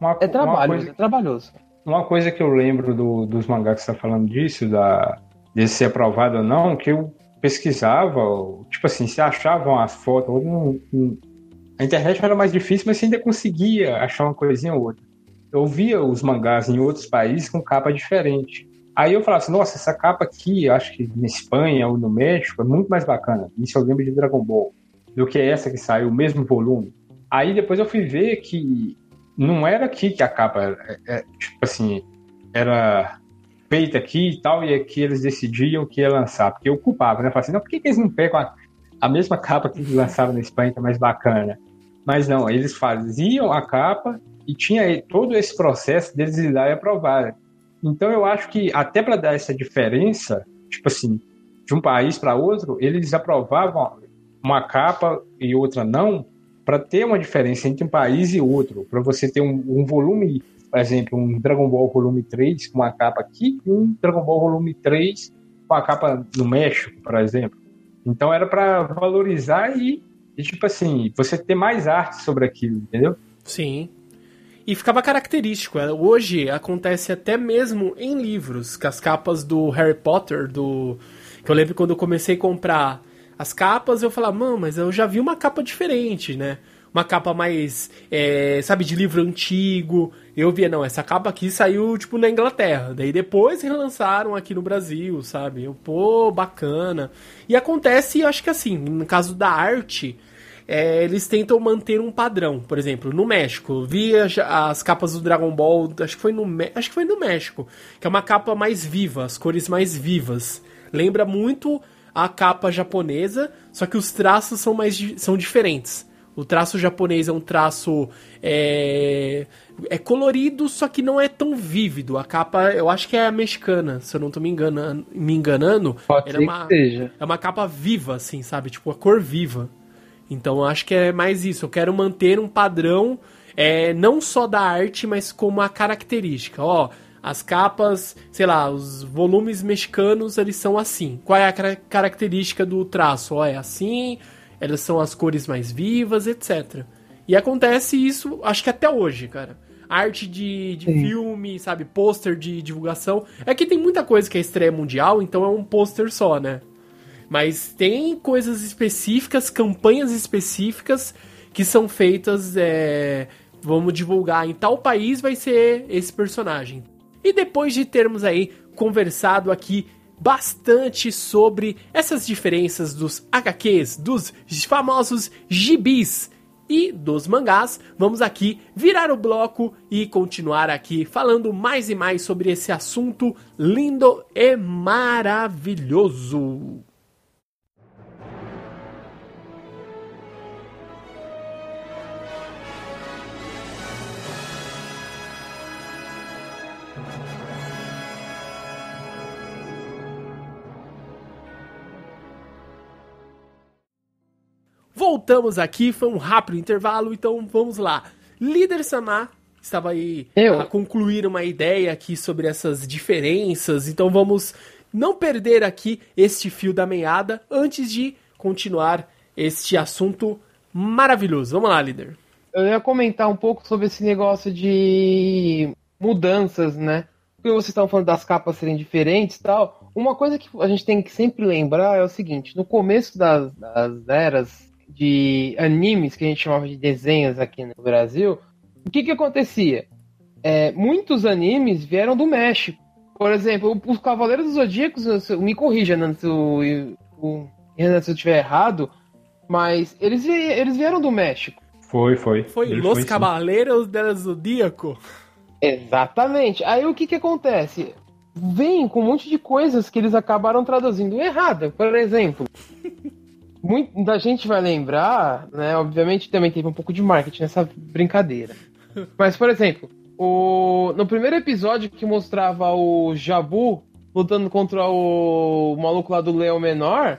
S2: uma, é trabalho, coisa, é trabalhoso.
S3: Uma coisa que eu lembro do, dos mangás que você tá falando disso, da, de ser aprovado ou não, que eu pesquisava, tipo assim, se achavam as fotos. a internet era mais difícil, mas você ainda conseguia achar uma coisinha ou outra. Eu via os mangás em outros países com capa diferente. Aí eu falava assim, nossa, essa capa aqui, acho que na Espanha ou no México, é muito mais bacana. Isso eu lembro de Dragon Ball. Do que essa que saiu, o mesmo volume. Aí depois eu fui ver que não era aqui que a capa, é, é, tipo assim, era feita aqui e tal, e aqui eles decidiam que ia lançar, porque eu culpava, né? Eu falava assim, não, por que, que eles não pegam a, a mesma capa que eles lançaram na Espanha, que é mais bacana? Mas não, eles faziam a capa e tinha todo esse processo deles ir lá e aprovar. Então eu acho que até para dar essa diferença, tipo assim, de um país para outro, eles aprovavam uma capa e outra não, para ter uma diferença entre um país e outro, para você ter um, um volume por exemplo, um Dragon Ball Volume 3 com uma capa aqui e um Dragon Ball Volume 3 com a capa no México, por exemplo. Então era para valorizar e, e, tipo assim, você ter mais arte sobre aquilo, entendeu?
S1: Sim. E ficava característico. É, hoje acontece até mesmo em livros, que as capas do Harry Potter, do. Que eu lembro quando eu comecei a comprar as capas, eu falava, mano, mas eu já vi uma capa diferente, né? Uma capa mais, é, sabe, de livro antigo eu via, não, essa capa aqui saiu, tipo, na Inglaterra. Daí depois relançaram aqui no Brasil, sabe? Eu, pô, bacana. E acontece, acho que assim, no caso da arte, é, eles tentam manter um padrão. Por exemplo, no México, vi as, as, capas do Dragon Ball, acho que foi no acho que foi no México, que é uma capa mais viva, as cores mais vivas. Lembra muito a capa japonesa, só que os traços são mais são diferentes. O traço japonês é um traço é, é colorido, só que não é tão vívido. A capa, eu acho que é a mexicana, se eu não tô me enganando. Me enganando
S2: Pode
S1: é uma,
S2: seja.
S1: É uma capa viva, assim, sabe? Tipo, a cor viva. Então eu acho que é mais isso. Eu quero manter um padrão, é, não só da arte, mas como a característica. Ó, as capas, sei lá, os volumes mexicanos, eles são assim. Qual é a característica do traço? Ó, é assim, elas são as cores mais vivas, etc. E acontece isso, acho que até hoje, cara. Arte de, de filme, sabe? Pôster de divulgação. É que tem muita coisa que é estreia mundial, então é um pôster só, né? Mas tem coisas específicas, campanhas específicas que são feitas. É, vamos divulgar em tal país vai ser esse personagem. E depois de termos aí conversado aqui bastante sobre essas diferenças dos HQs, dos famosos gibis e dos mangás, vamos aqui virar o bloco e continuar aqui falando mais e mais sobre esse assunto lindo e maravilhoso. Voltamos aqui, foi um rápido intervalo, então vamos lá. Líder Samar estava aí
S2: Eu.
S1: a concluir uma ideia aqui sobre essas diferenças, então vamos não perder aqui este fio da meada antes de continuar este assunto maravilhoso. Vamos lá, líder.
S2: Eu ia comentar um pouco sobre esse negócio de mudanças, né? Porque vocês estavam falando das capas serem diferentes e tal. Uma coisa que a gente tem que sempre lembrar é o seguinte: no começo das, das eras de animes, que a gente chamava de desenhos aqui no Brasil, o que que acontecia? É, muitos animes vieram do México. Por exemplo, os Cavaleiros dos Zodíacos, me corrija, Nando, se, eu, se eu estiver errado, mas eles, eles vieram do México.
S3: Foi, foi.
S1: Foi
S3: Ele
S1: Los
S3: foi, sim.
S1: Cavaleiros del Zodíaco.
S2: Exatamente. Aí o que que acontece? Vem com um monte de coisas que eles acabaram traduzindo errada. Por exemplo, muita gente vai lembrar, né? Obviamente também teve um pouco de marketing nessa brincadeira. Mas, por exemplo, o... no primeiro episódio que mostrava o Jabu lutando contra o maluco lá do Leão Menor,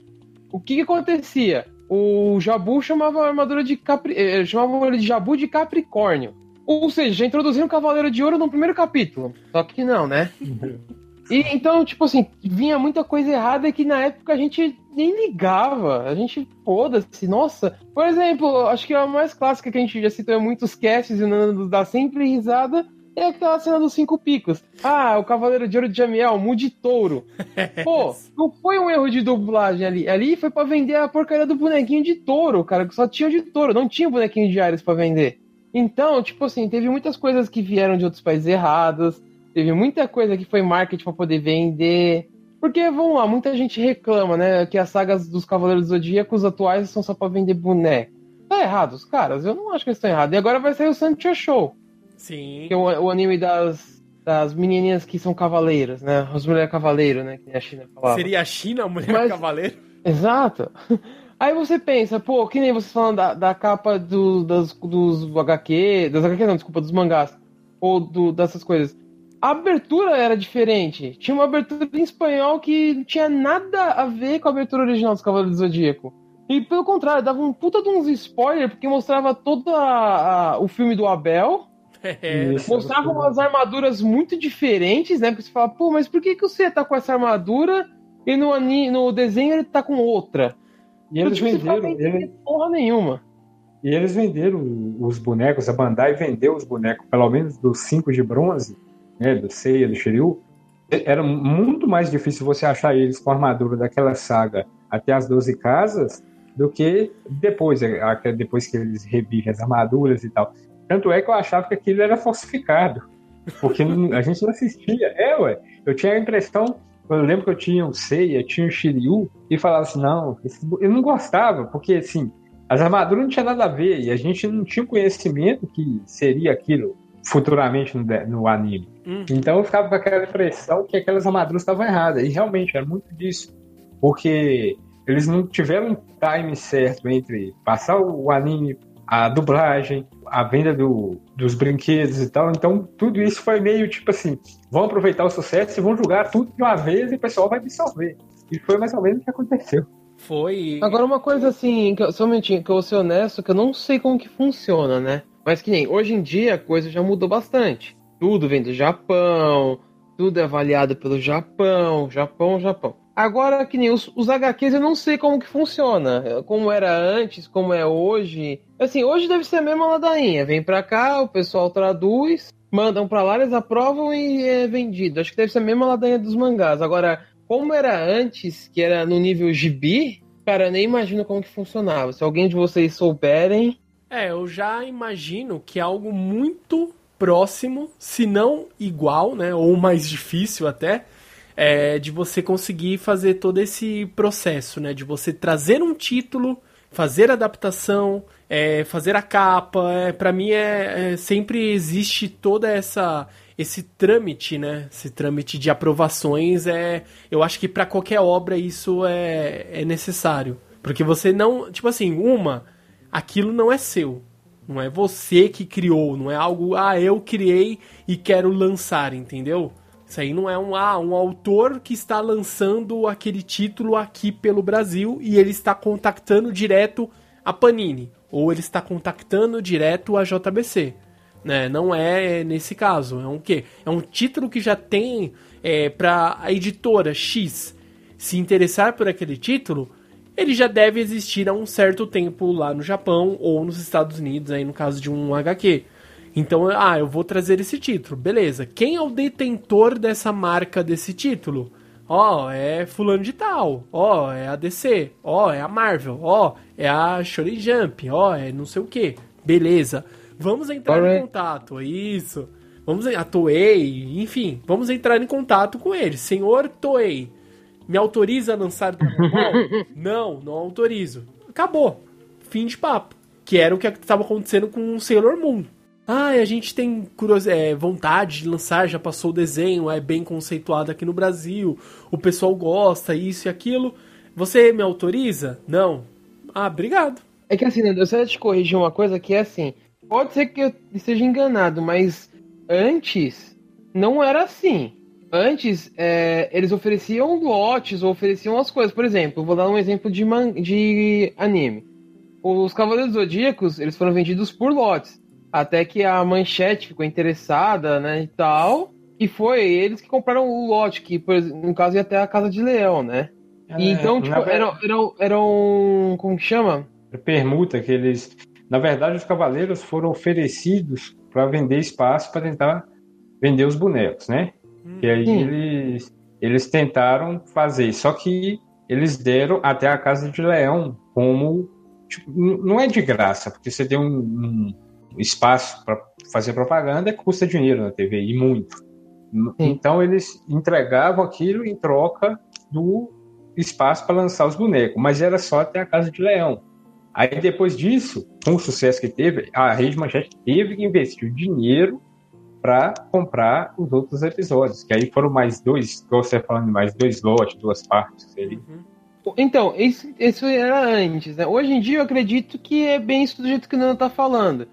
S2: o que que acontecia? O Jabu chamava a armadura de Capri... eh, chamava ele de Jabu de Capricórnio. Ou seja, já introduziram o Cavaleiro de Ouro no primeiro capítulo. Só que não, né? E então, tipo assim, vinha muita coisa errada que na época a gente nem ligava. A gente, foda-se, nossa. Por exemplo, acho que a mais clássica que a gente já citou em muitos casts e o Nando dá sempre risada é aquela cena dos cinco picos. Ah, o Cavaleiro de Ouro de Jamiel, mude touro. Pô, não foi um erro de dublagem ali. Ali foi pra vender a porcaria do bonequinho de touro, cara, que só tinha de touro, não tinha bonequinho de Ares pra vender. Então, tipo assim, teve muitas coisas que vieram de outros países errados, teve muita coisa que foi marketing pra poder vender. Porque, vamos lá, muita gente reclama, né, que as sagas dos Cavaleiros Zodíacos atuais são só pra vender boneco. Tá errado, os caras, eu não acho que eles estão errados. E agora vai sair o Sancho Show,
S1: Sim.
S2: que é o, o anime das, das menininhas que são cavaleiras, né, as mulheres cavaleiro, né, que a China falava.
S1: Seria a China a mulher
S2: Mas-
S1: cavaleiro?
S2: Exato. Aí você pensa, pô, que nem vocês falando da, da capa do, das, dos HQ, das HQ não, desculpa, dos mangás, ou do, dessas coisas. A abertura era diferente. Tinha uma abertura em espanhol que não tinha nada a ver com a abertura original dos Cavaleiros do Zodíaco. E pelo contrário, dava um puta de uns spoilers, porque mostrava todo a- a- o filme do Abel,
S1: É,
S2: mostrava umas armaduras muito diferentes, né? Porque você fala, pô, mas por que, que o C tá com essa armadura e no, ani- no desenho ele tá com outra?
S3: E eles
S2: Tipo, você fala,
S3: venderam,
S2: "Não
S3: ele-
S2: porra nenhuma.
S3: e eles venderam os bonecos, a Bandai vendeu os bonecos, pelo menos dos cinco de bronze, né, do Seiya, do Shiryu. Era muito mais difícil você achar eles com a armadura daquela saga até as 12 casas do que depois, depois que eles revivem as armaduras e tal. Tanto é que eu achava que aquilo era falsificado. Porque a gente não assistia. É, ué. Eu tinha a impressão. Eu lembro que eu tinha o Seiya, tinha o Shiryu, e falava assim: não, eu não gostava, porque assim, as armaduras não tinha nada a ver, e a gente não tinha conhecimento que seria aquilo futuramente no, no anime.
S1: Hum.
S3: Então eu ficava com aquela impressão que aquelas armaduras estavam erradas. E realmente era muito disso. Porque eles não tiveram um time certo entre passar o anime, a dublagem, a venda do, dos brinquedos e tal. Então tudo isso foi meio tipo assim: vão aproveitar o sucesso e vão jogar tudo de uma vez e o pessoal vai absorver. E foi mais ou menos o que aconteceu.
S1: Foi.
S2: Agora, uma coisa assim, que eu, só um minutinho, que eu vou ser honesto, que eu não sei como que funciona, né? Mas que nem, hoje em dia a coisa já mudou bastante. Tudo vem do Japão, tudo é avaliado pelo Japão, Japão, Japão. Agora, que nem os, os HQs, eu não sei como que funciona. Como era antes, como é hoje. Assim, hoje deve ser a mesma ladainha. Vem pra cá, o pessoal traduz, mandam pra lá, eles aprovam e é vendido. Acho que deve ser a mesma ladainha dos mangás. Agora, como era antes, que era no nível gibi, cara, eu nem imagino como que funcionava. Se alguém de vocês souberem,
S1: É, eu já imagino que é algo muito próximo, se não igual, né? Ou mais difícil até, é, de você conseguir fazer todo esse processo, né? De você trazer um título fazer adaptação, é, fazer a capa, é, para mim é, é, sempre existe toda essa esse trâmite, né? Esse trâmite de aprovações é, eu acho que para qualquer obra isso é, é necessário, porque você não, tipo assim, uma, aquilo não é seu, não é você que criou, não é algo, ah, eu criei e quero lançar, entendeu? Isso aí não é um, ah, um autor que está lançando aquele título aqui pelo Brasil e ele está contactando direto a Panini ou ele está contactando direto a JBC. Né? Não é nesse caso. É um quê? É um título que já tem é, para a editora X se interessar por aquele título, ele já deve existir há um certo tempo lá no Japão ou nos Estados Unidos, aí no caso de um HQ. Então, ah, eu vou trazer esse título, beleza. Quem é o detentor dessa marca desse título? Ó, oh, é fulano de tal. Ó, oh, é a DC. Ó, oh, é a Marvel. Ó, é a Shonen Jump. Ó, é não sei o que. Beleza. Vamos entrar em contato. Isso. Vamos a Toei, enfim, vamos entrar em contato com ele. Senhor Toei, me autoriza a lançar Dragon Ball? não, não autorizo. Acabou. Fim de papo. Que era o que estava acontecendo com o Sailor Moon. Ah, a gente tem é, vontade de lançar, já passou o desenho, é bem conceituado aqui no Brasil, o pessoal gosta, isso e aquilo. Você me autoriza? Não. Ah, obrigado.
S2: É que assim, né, eu só te corrigir uma coisa que é assim, pode ser que eu esteja enganado, mas antes não era assim. Antes, é, eles ofereciam lotes, ou ofereciam as coisas. Por exemplo, vou dar um exemplo de, man de anime. Os Cavaleiros Zodíacos, eles foram vendidos por lotes. Até que a manchete ficou interessada, né, e tal. E foi eles que compraram o lote, que no caso ia até a Casa de Leão, né? É, e então, tipo, era, era, era um. Como que chama?
S3: Permuta que eles. Na verdade, os cavaleiros foram oferecidos para vender espaço para tentar vender os bonecos, né? E aí eles, eles tentaram fazer, só que eles deram até a Casa de Leão como. Tipo, não é de graça, porque você deu um, um espaço para fazer propaganda custa dinheiro na TV, e muito. Sim. Então eles entregavam aquilo em troca do espaço para lançar os bonecos, mas era só até a Casa de Leão. Aí depois disso, com o sucesso que teve, a Rede Manchete teve que investir dinheiro para comprar os outros episódios, que aí foram mais dois, você falando mais dois lotes, duas partes. Ele...
S2: Uhum. Então, isso, isso era antes, né? Hoje em dia eu acredito que é bem isso do jeito que o Nando tá falando.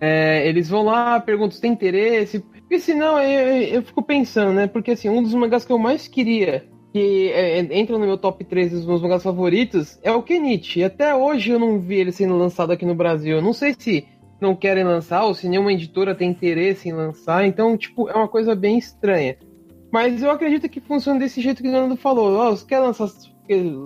S2: É, eles vão lá, perguntam se tem interesse. Porque senão eu, eu, fico pensando, né? Porque assim, um dos mangás que eu mais queria, que é, entra no meu top 3 dos meus mangás favoritos, é o Kenichi. Até hoje eu não vi ele sendo lançado aqui no Brasil. Eu não sei se não querem lançar ou se nenhuma editora tem interesse em lançar. Então, tipo, é uma coisa bem estranha. Mas eu acredito que funciona desse jeito que o Leonardo falou. Oh, você quer lançar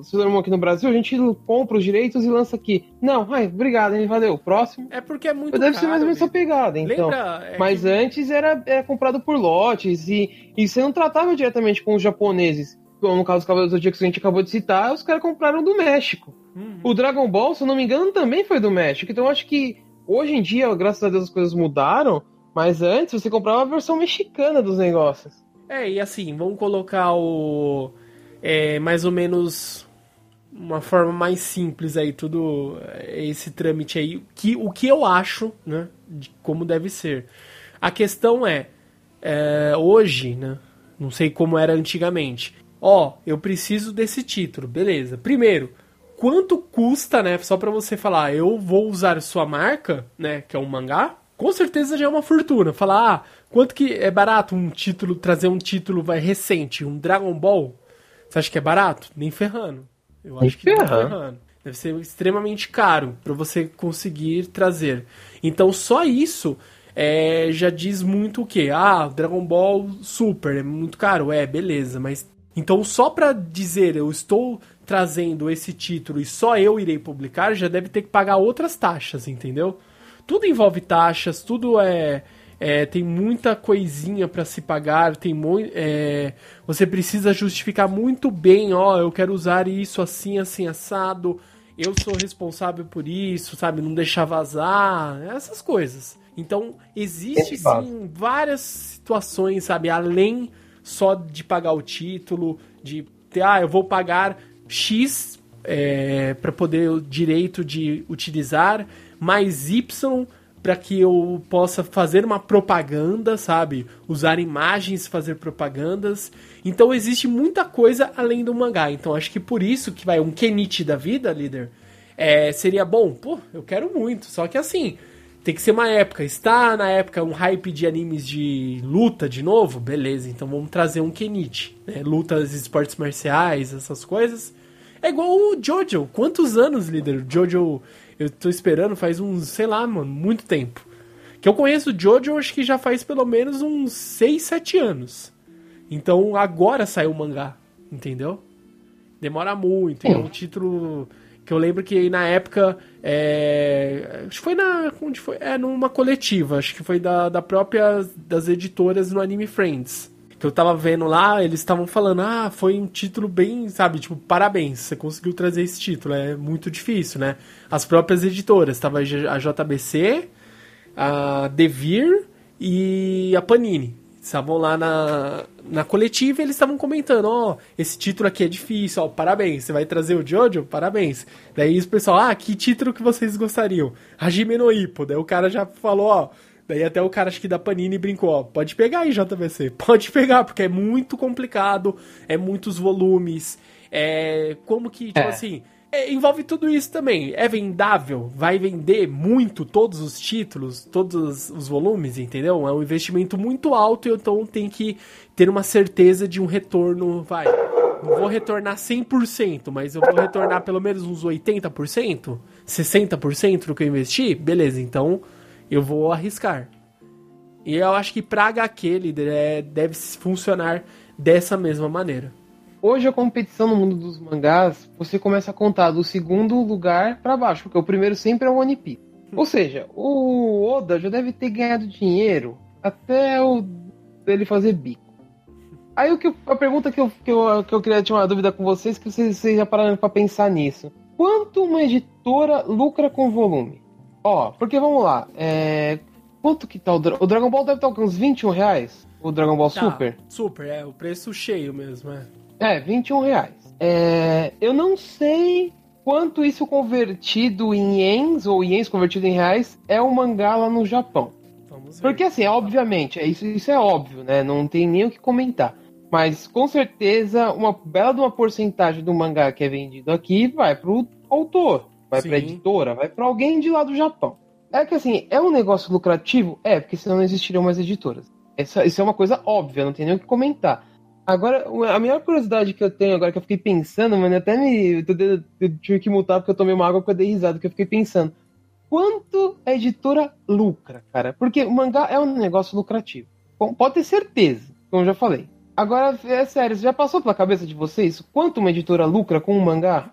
S2: Sailor aqui no Brasil, a gente compra os direitos e lança aqui. Não, ai, obrigado, hein, valeu. Próximo.
S1: É porque é muito
S2: Deve caro, ser mais ou menos essa pegada, então. Lembra, é Mas que... antes era, era comprado por lotes e, e você não tratava diretamente com os japoneses. Como no caso dos Cavaleiros do Zodíaco que a gente acabou de citar, os caras compraram do México. Uhum. O Dragon Ball, se eu não me engano, também foi do México. Então eu acho que hoje em dia, graças a Deus, as coisas mudaram. Mas antes você comprava a versão mexicana dos negócios.
S1: É, e assim, vamos colocar o é mais ou menos uma forma mais simples aí, tudo é, esse trâmite aí, que, o que eu acho, né, de como deve ser. A questão é, é hoje, né, não sei como era antigamente, ó, eu preciso desse título, beleza. Primeiro, quanto custa, né, só para você falar, eu vou usar sua marca, né, que é um mangá, com certeza já é uma fortuna. Falar, ah, quanto que é barato um título, trazer um título vai recente, um Dragon Ball, você acha que é barato? Nem ferrando. Eu acho que nem ferrando. Deve ser extremamente caro para você conseguir trazer. Então só isso é, já diz muito o que? Ah, Dragon Ball Super é muito caro. É, beleza, mas então só para dizer eu estou trazendo esse título e só eu irei publicar, já deve ter que pagar outras taxas, entendeu? Tudo envolve taxas, tudo é é, tem muita coisinha para se pagar, tem muito, é, você precisa justificar muito bem, ó, eu quero usar isso assim, assim, assado, eu sou responsável por isso, sabe, não deixar vazar, essas coisas. Então, existe sim várias situações, sabe, além só de pagar o título, de ter, ah, eu vou pagar X é, para poder o direito de utilizar, mais Y para que eu possa fazer uma propaganda, sabe? Usar imagens, fazer propagandas. Então existe muita coisa além do mangá. Então acho que por isso que vai um Kenichi da vida, líder, é, seria bom. Pô, eu quero muito. Só que assim, tem que ser uma época. Está na época um hype de animes de luta de novo? Beleza, então vamos trazer um Kenichi. Né? Lutas, esportes marciais, essas coisas. É igual o Jojo. Quantos anos, líder? O Jojo eu tô esperando faz uns, sei lá, mano, muito tempo. Que eu conheço o Jojo, acho que já faz pelo menos uns 6, 7 anos. Então agora saiu o mangá, entendeu? Demora muito. É um título que eu lembro que na época. É, acho que foi na. Onde foi? É, numa coletiva. Acho que foi da, da própria. das editoras no Anime Friends que eu tava vendo lá, eles estavam falando, ah, foi um título bem, sabe, tipo, parabéns, você conseguiu trazer esse título, é muito difícil, né? As próprias editoras, tava a JBC, a Devir e a Panini. Estavam lá na, na coletiva eles estavam comentando, ó, oh, esse título aqui é difícil, ó, parabéns, você vai trazer o Jojo? Parabéns. Daí o pessoal, ah, que título que vocês gostariam? Hajime no Ippo. Daí o cara já falou, ó, Daí até o cara acho que da Panini brincou, ó, pode pegar aí JVC, pode pegar, porque é muito complicado, é muitos volumes, é como que, tipo é. assim, é, envolve tudo isso também. É vendável, vai vender muito todos os títulos, todos os volumes, entendeu? É um investimento muito alto e então tem que ter uma certeza de um retorno, vai. Não vou retornar 100%, mas eu vou retornar pelo menos uns 80%, 60% do que eu investi. Beleza, então eu vou arriscar. E eu acho que pra HQ, líder, é, deve funcionar dessa mesma maneira.
S2: Hoje a competição no mundo dos mangás, você começa a contar do segundo lugar para baixo, porque o primeiro sempre é o One Piece. Ou seja, o Oda já deve ter ganhado dinheiro até o dele fazer bico. Aí o que, a pergunta que eu, que, eu, que eu queria tirar uma dúvida com vocês, que vocês, vocês já pararam para pensar nisso. Quanto uma editora lucra com volume? Ó, porque vamos lá. É... Quanto que tá o, o Dragon Ball? Deve estar com uns 21 reais? O Dragon Ball tá, Super?
S1: Super, é. O preço cheio mesmo, é.
S2: É, 21 reais. É, eu não sei quanto isso convertido em ienes, ou ienes convertido em reais, é o mangá lá no Japão. Vamos ver. Porque assim, obviamente, é isso, isso é óbvio, né? Não tem nem o que comentar. Mas com certeza, uma bela de uma porcentagem do mangá que é vendido aqui vai pro autor vai para editora, vai para alguém de lá do Japão. É que assim, é um negócio lucrativo? É, porque senão não existiriam mais editoras. Essa, isso é uma coisa óbvia, não tem nem o que comentar. Agora, a maior curiosidade que eu tenho agora que eu fiquei pensando, mano, até me. Eu, tive que mutar porque eu tomei uma água que eu dei risada, que eu fiquei pensando. Quanto a editora lucra, cara? Porque o mangá é um negócio lucrativo. Pode ter certeza, como eu já falei. Agora, é sério, já passou pela cabeça de vocês quanto uma editora lucra com um mangá?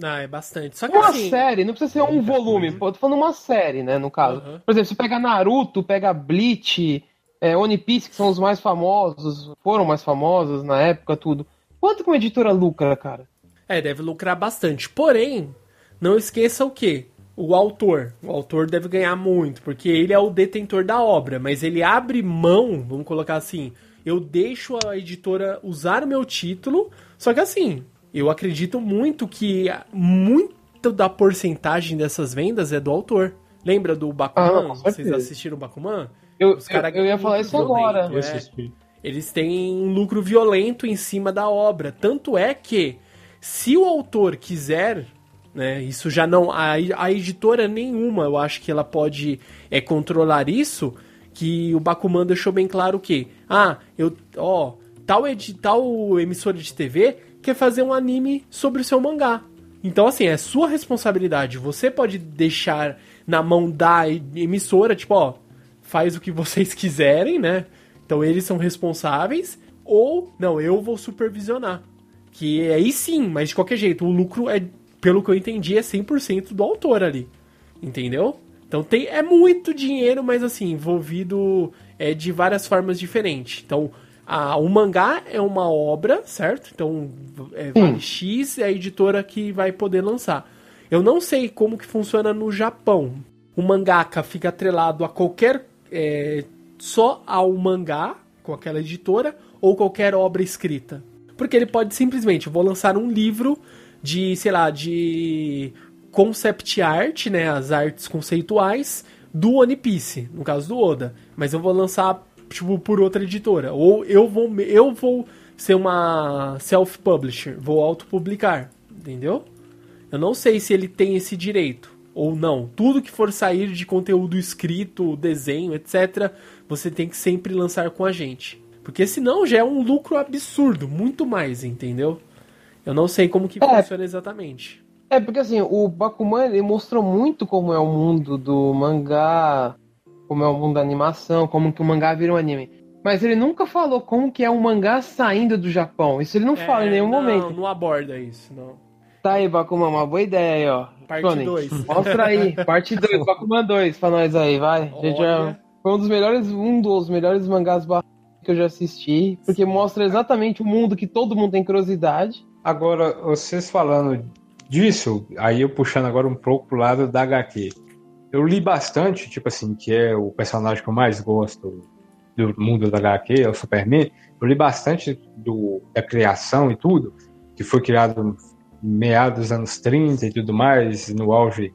S1: Ah, é bastante. Só que
S2: uma
S1: assim...
S2: série, não precisa ser um volume. Pô, tô falando uma série, né, no caso. Uhum. Por exemplo, se pega Naruto, pega Bleach, é, One Piece, que são os mais famosos, foram mais famosos na época, tudo. Quanto que uma editora lucra, cara?
S1: É, deve lucrar bastante. Porém, não esqueça o quê? O autor. O autor deve ganhar muito, porque ele é o detentor da obra, mas ele abre mão, vamos colocar assim, eu deixo a editora usar o meu título, só que assim, eu acredito muito que muito da porcentagem dessas vendas é do autor. Lembra do Bakuman? Ah, Vocês assistiram o Bakuman?
S2: Eu, Os eu, eu ia falar isso agora.
S1: É, eles têm um lucro violento em cima da obra. Tanto é que, se o autor quiser, né, isso já não. A, a editora nenhuma, eu acho que ela pode é, controlar isso. Que o Bakuman deixou bem claro que, ah, eu, ó, tal, ed, tal emissora de TV quer fazer um anime sobre o seu mangá. Então, assim, é sua responsabilidade. Você pode deixar na mão da emissora, tipo, ó, faz o que vocês quiserem, né? Então eles são responsáveis. Ou, não, eu vou supervisionar. Que aí sim, mas de qualquer jeito, o lucro é, pelo que eu entendi, é 100% do autor ali. Entendeu? Então tem, é muito dinheiro, mas assim, envolvido é, de várias formas diferentes. Então, a, o mangá é uma obra, certo? Então, é, vale X é a editora que vai poder lançar. Eu não sei como que funciona no Japão. O mangaka fica atrelado a qualquer. É, só ao mangá, com aquela editora, ou qualquer obra escrita. Porque ele pode simplesmente, vou lançar um livro de, sei lá, de concept art, né, as artes conceituais do One Piece, no caso do Oda, mas eu vou lançar tipo por outra editora, ou eu vou eu vou ser uma self publisher, vou autopublicar, entendeu? Eu não sei se ele tem esse direito ou não. Tudo que for sair de conteúdo escrito, desenho, etc, você tem que sempre lançar com a gente. Porque senão já é um lucro absurdo, muito mais, entendeu? Eu não sei como que é. funciona exatamente.
S2: É, porque assim, o Bakuman ele mostrou muito como é o mundo do mangá, como é o mundo da animação, como que o mangá vira um anime. Mas ele nunca falou como que é um mangá saindo do Japão. Isso ele não é, fala em nenhum
S1: não,
S2: momento.
S1: Não aborda isso, não.
S2: Tá aí, Bakuman, uma boa ideia aí, ó.
S1: Parte 2.
S2: Mostra aí, parte 2, Bakuman 2 pra nós aí, vai. Gente, já foi um dos melhores, um dos melhores mangás que eu já assisti, porque mostra exatamente o mundo que todo mundo tem curiosidade.
S3: Agora, vocês falando disso, aí eu puxando agora um pouco pro lado da HQ. Eu li bastante, tipo assim, que é o personagem que eu mais gosto do mundo da HQ, é o Superman. Eu li bastante do, da criação e tudo, que foi criado meados dos anos 30 e tudo mais, no auge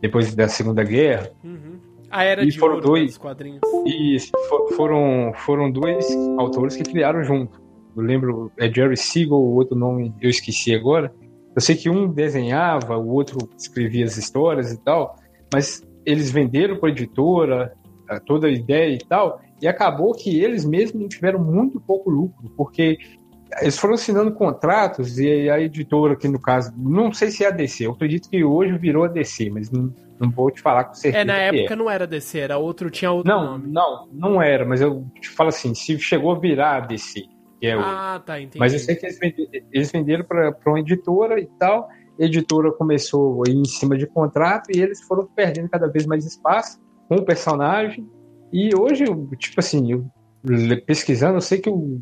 S3: depois da Segunda Guerra.
S1: Uhum. A era
S3: e
S1: de
S3: foram dois,
S1: quadrinhos.
S3: Isso, for, foram, foram dois autores que criaram junto. Eu lembro, é Jerry Siegel, o outro nome eu esqueci agora. Eu sei que um desenhava, o outro escrevia as histórias e tal, mas eles venderam para a editora toda a ideia e tal, e acabou que eles mesmos tiveram muito pouco lucro, porque eles foram assinando contratos e a editora, que no caso, não sei se é a DC, eu acredito que hoje virou a DC, mas não, não vou te falar com certeza.
S1: É, na época
S3: é.
S1: não era DC, era outro, tinha outro
S3: não,
S1: nome.
S3: Não, não era, mas eu te falo assim, se chegou a virar a DC, que é
S1: Ah, o... tá, entendi.
S3: Mas eu sei que eles venderam, eles venderam para uma editora e tal, a editora começou a ir em cima de contrato e eles foram perdendo cada vez mais espaço com o personagem. E hoje, tipo assim, eu, pesquisando, eu sei que o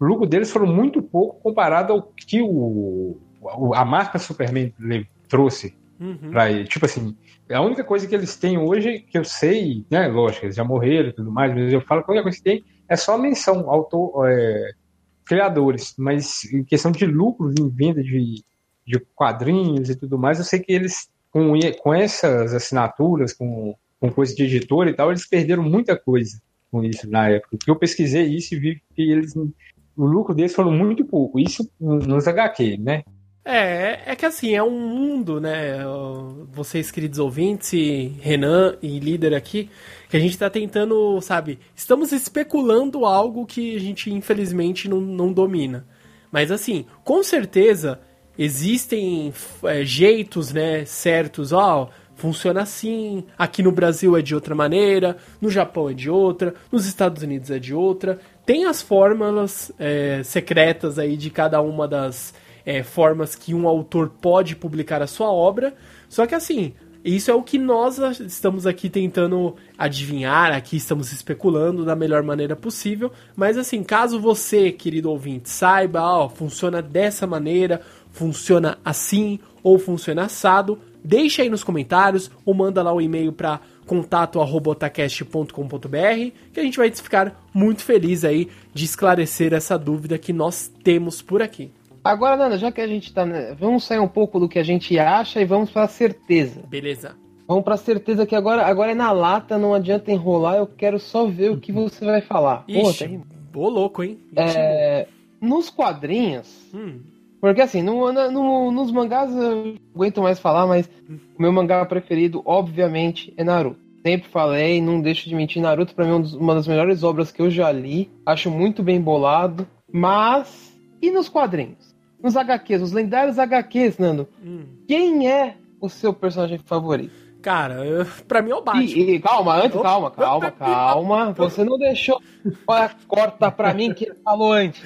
S3: o lucro deles foram muito pouco comparado ao que o, a marca Superman trouxe uhum. para ele. Tipo assim, a única coisa que eles têm hoje, que eu sei, né, lógico, eles já morreram e tudo mais, mas eu falo que a única coisa que tem é só menção, autor, é, criadores, mas em questão de lucros em venda de, de quadrinhos e tudo mais, eu sei que eles, com, com essas assinaturas, com, com coisa de editor e tal, eles perderam muita coisa com isso na época. Porque eu pesquisei isso e vi que eles o lucro deles foram muito pouco. Isso nos HQ, né?
S1: É, é que assim, é um mundo, né? Vocês, queridos ouvintes, Renan e líder aqui, que a gente tá tentando, sabe? Estamos especulando algo que a gente, infelizmente, não, não domina. Mas assim, com certeza existem é, jeitos, né, certos, ó, funciona assim, aqui no Brasil é de outra maneira, no Japão é de outra, nos Estados Unidos é de outra. Tem as fórmulas é, secretas aí de cada uma das é, formas que um autor pode publicar a sua obra. Só que assim, isso é o que nós estamos aqui tentando adivinhar, aqui estamos especulando da melhor maneira possível. Mas assim, caso você, querido ouvinte, saiba, ó, funciona dessa maneira, funciona assim ou funciona assado, deixa aí nos comentários ou manda lá o um e-mail para contato@otacast.com.br, que a gente vai ficar muito feliz aí de esclarecer essa dúvida que nós temos por aqui.
S2: Agora, Nanda, já que a gente tá, né, vamos sair um pouco do que a gente acha e vamos para a certeza.
S1: Beleza.
S2: Vamos para a certeza que agora, agora é na lata, não adianta enrolar, eu quero só ver o que você vai falar.
S1: Ixi, Pô, tá louco, hein?
S2: É, nos quadrinhos, hum. Porque assim, no, no, nos mangás eu aguento mais falar, mas o meu mangá preferido, obviamente, é Naruto. Sempre falei, não deixo de mentir, Naruto pra mim é uma das melhores obras que eu já li. Acho muito bem bolado. Mas. E nos quadrinhos? Nos HQs, os lendários HQs, Nando. Hum. Quem é o seu personagem favorito?
S1: Cara, eu, pra mim é o Batman.
S2: E, e, calma, antes, calma, calma, calma. Você não deixou. Corta pra mim que ele falou antes.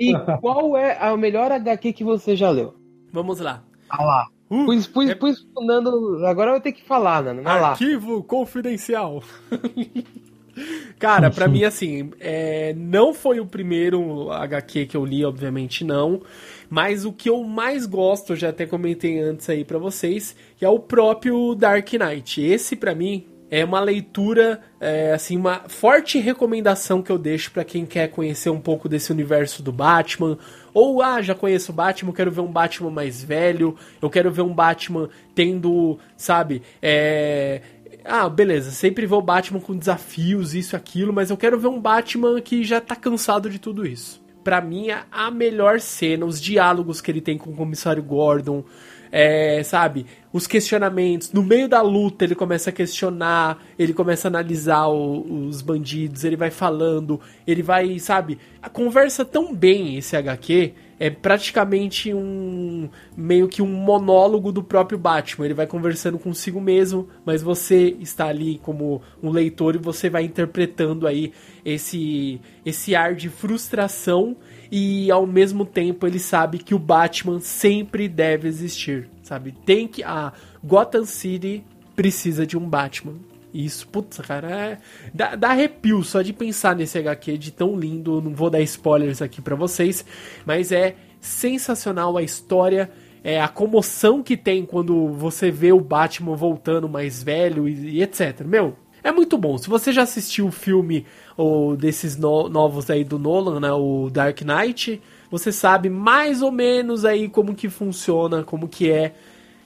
S2: E qual é a melhor HQ que você já leu?
S1: Vamos lá.
S2: Ah lá. Uh, pus, pus, é... pus, Nando, agora eu vou ter que falar, Nando.
S1: Arquivo lá. confidencial. Cara, para mim, assim, é, não foi o primeiro HQ que eu li, obviamente não. Mas o que eu mais gosto, eu já até comentei antes aí para vocês, que é o próprio Dark Knight. Esse, para mim, é uma leitura, é, assim, uma forte recomendação que eu deixo para quem quer conhecer um pouco desse universo do Batman. Ou, ah, já conheço o Batman, quero ver um Batman mais velho, eu quero ver um Batman tendo, sabe, é. Ah, beleza, sempre vou o Batman com desafios, isso aquilo, mas eu quero ver um Batman que já tá cansado de tudo isso. Pra mim, a melhor cena, os diálogos que ele tem com o comissário Gordon, é, sabe, os questionamentos. No meio da luta, ele começa a questionar, ele começa a analisar o, os bandidos, ele vai falando, ele vai, sabe, a conversa tão bem esse HQ. É praticamente um meio que um monólogo do próprio Batman. Ele vai conversando consigo mesmo, mas você está ali como um leitor e você vai interpretando aí esse esse ar de frustração e ao mesmo tempo ele sabe que o Batman sempre deve existir, sabe? Tem que a Gotham City precisa de um Batman. Isso, putz, cara, é, dá, dá arrepio só de pensar nesse HQ de tão lindo. Não vou dar spoilers aqui para vocês, mas é sensacional a história, é a comoção que tem quando você vê o Batman voltando mais velho e, e etc. Meu, é muito bom. Se você já assistiu o filme ou desses no, novos aí do Nolan, né, o Dark Knight, você sabe mais ou menos aí como que funciona, como que é,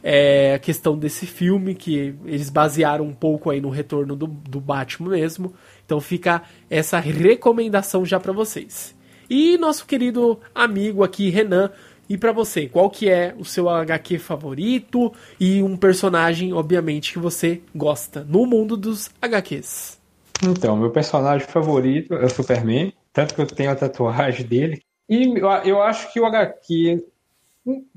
S1: é a questão desse filme, que eles basearam um pouco aí no retorno do, do Batman mesmo. Então fica essa recomendação já para vocês. E nosso querido amigo aqui, Renan, e para você, qual que é o seu HQ favorito e um personagem, obviamente, que você gosta no mundo dos HQs?
S3: Então, meu personagem favorito é o Superman, tanto que eu tenho a tatuagem dele. E eu, acho que o HQ,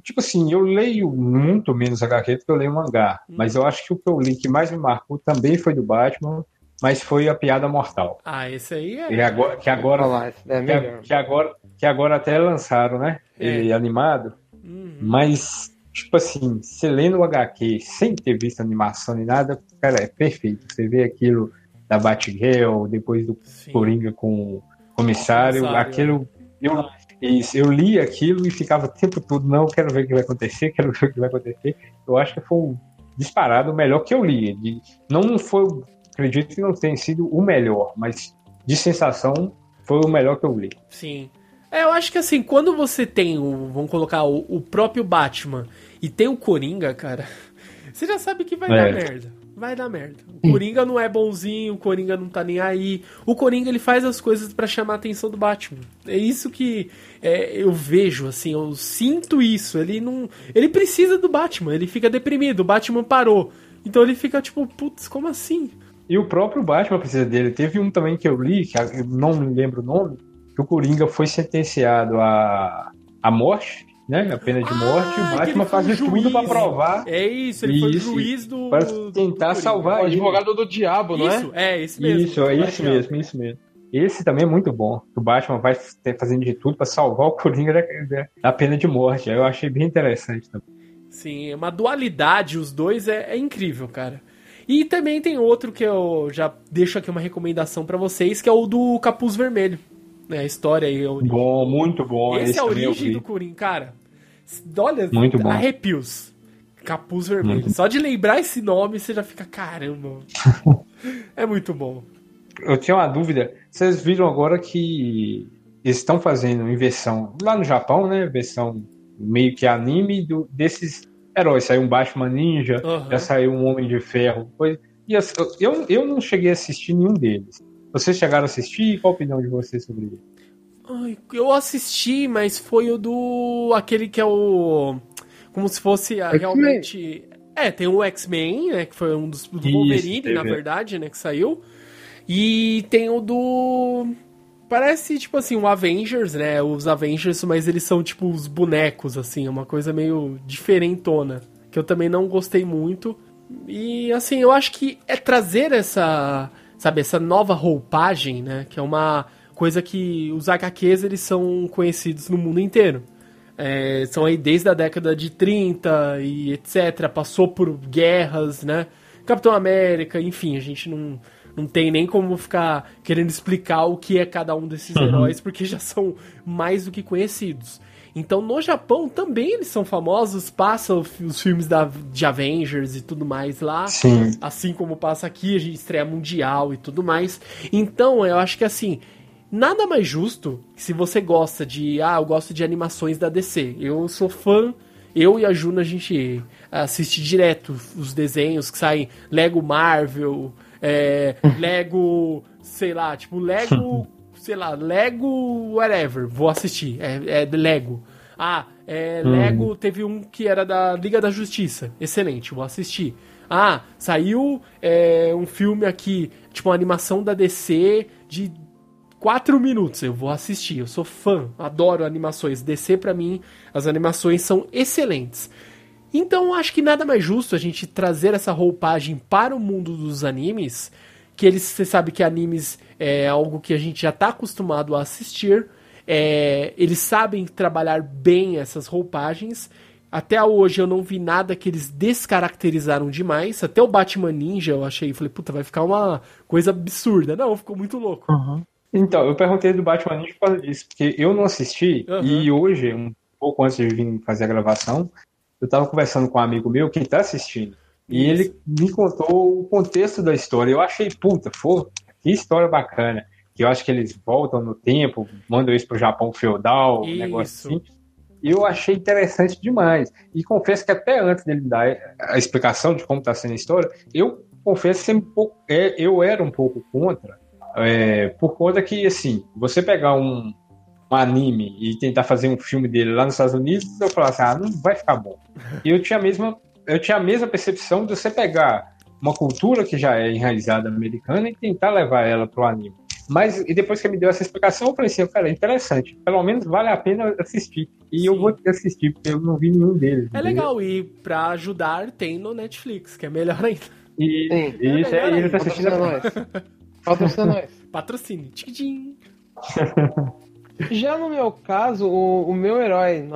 S3: tipo assim, eu leio muito menos HQ do que eu leio mangá, hum. mas eu acho que o que eu li que mais me marcou também foi do Batman, mas foi a Piada Mortal.
S1: Ah, esse aí é.
S3: E agora, que agora, lá, é que, que, agora, que agora até lançaram, né? É. Ele animado. Uhum. Mas, tipo assim, você lendo o HQ sem ter visto animação nem nada, cara, é perfeito. Você vê aquilo da Batgirl, depois do Sim. Coringa com o comissário, comissário aquilo. Eu, isso, eu li aquilo e ficava o tempo todo, não, quero ver o que vai acontecer, quero ver o que vai acontecer. Eu acho que foi um disparado o melhor que eu li. Não foi acredito que não tenha sido o melhor, mas de sensação foi o melhor que eu li.
S1: Sim. É, eu acho que assim, quando você tem o, vamos colocar, o, o próprio Batman e tem o Coringa, cara, você já sabe que vai é. dar merda. Vai dar merda. O Coringa não é bonzinho, o Coringa não tá nem aí. O Coringa ele faz as coisas para chamar a atenção do Batman. É isso que é, eu vejo, assim, eu sinto isso. Ele não. Ele precisa do Batman, ele fica deprimido. O Batman parou. Então ele fica tipo, putz, como assim?
S3: E o próprio Batman precisa dele. Teve um também que eu li, que eu não me lembro o nome, que o Coringa foi sentenciado à, à morte, né? A pena de morte. Ah, o Batman faz tudo para provar.
S1: É isso, ele isso, foi juiz do.
S3: Para tentar do salvar.
S2: O advogado do diabo, não
S1: isso, é? É, esse mesmo.
S3: Isso, é isso mesmo, isso mesmo. Esse também é muito bom. O Batman vai fazendo de tudo para salvar o Coringa da, da, pena de morte. Eu achei bem interessante também.
S1: Sim, é uma dualidade, os dois é, é incrível, cara. E também tem outro que eu já deixo aqui uma recomendação para vocês, que é o do Capuz Vermelho. Né, a história aí.
S3: Bom, muito bom.
S1: Esse, esse é a origem do Coringa, cara. Olha,
S3: muito bom.
S1: arrepios. Capuz Vermelho. Muito. Só de lembrar esse nome, você já fica, caramba. é muito bom.
S3: Eu tinha uma dúvida. Vocês viram agora que eles estão fazendo em versão lá no Japão, né? Versão meio que anime do, desses heróis. Saiu um Batman Ninja, uhum. já saiu um Homem de Ferro. Foi... E eu, eu não cheguei a assistir nenhum deles. Vocês chegaram a assistir? Qual a opinião de vocês sobre ele?
S1: Ai, eu assisti, mas foi o do. aquele que é o. Como se fosse realmente. É, tem o X-Men, né? Que foi um dos do Wolverine, Isso, na verdade, né? Que saiu. E tem o do. Parece, tipo assim, um Avengers, né? Os Avengers, mas eles são, tipo, os bonecos, assim. É uma coisa meio diferentona. Que eu também não gostei muito. E, assim, eu acho que é trazer essa, sabe, essa nova roupagem, né? Que é uma coisa que os HQs, eles são conhecidos no mundo inteiro. É, são aí desde a década de 30 e etc. Passou por guerras, né? Capitão América, enfim, a gente não não tem nem como ficar querendo explicar o que é cada um desses uhum. heróis, porque já são mais do que conhecidos. Então no Japão também eles são famosos, passam os filmes da, de Avengers e tudo mais lá.
S3: Sim.
S1: Assim como passa aqui, a gente estreia mundial e tudo mais. Então eu acho que assim, nada mais justo que se você gosta de. Ah, eu gosto de animações da DC. Eu sou fã. Eu e a Juna, a gente assiste direto os desenhos que saem Lego Marvel, é, Lego, sei lá, tipo Lego sei lá, Lego whatever, vou assistir. É, é Lego. Ah, é, hum. Lego teve um que era da Liga da Justiça. Excelente, vou assistir. Ah, saiu é, um filme aqui, tipo uma animação da DC de 4 minutos. Eu vou assistir, eu sou fã, adoro animações. DC, para mim, as animações são excelentes. Então, acho que nada mais justo a gente trazer essa roupagem para o mundo dos animes que eles, você sabe que animes é algo que a gente já está acostumado a assistir. É, eles sabem trabalhar bem essas roupagens. Até hoje eu não vi nada que eles descaracterizaram demais. Até o Batman Ninja eu achei, falei, puta, vai ficar uma coisa absurda. Não, ficou muito louco.
S3: Uhum. Então, eu perguntei do Batman Ninja por causa disso, porque eu não assisti uhum. e hoje, um pouco antes de vir fazer a gravação, eu tava conversando com um amigo meu que tá assistindo. E ele me contou o contexto da história. Eu achei, puta, pô, que história bacana. Que eu acho que eles voltam no tempo, mandam isso pro Japão feudal, um negócio assim. Eu achei interessante demais. E confesso que até antes dele dar a explicação de como está sendo a história, eu confesso que um pouco, é, eu era um pouco contra, é, por conta que, assim, você pegar um, um anime e tentar fazer um filme dele lá nos Estados Unidos, eu falasse, assim, ah, não vai ficar bom. E eu tinha a mesma eu tinha a mesma percepção de você pegar uma cultura que já é enraizada americana e tentar levar ela para o anime. Mas e depois que me deu essa explicação, eu falei assim, cara, é interessante. Pelo menos vale a pena assistir. E Sim. eu vou assistir, porque eu não vi nenhum deles.
S1: É entendeu? legal, e para ajudar tem no Netflix, que é melhor ainda.
S3: E, Sim, e isso é, ele tá assistindo a nós.
S2: Patrocina nós.
S1: Patrocine. Tchim.
S2: Já no meu caso, o, o meu herói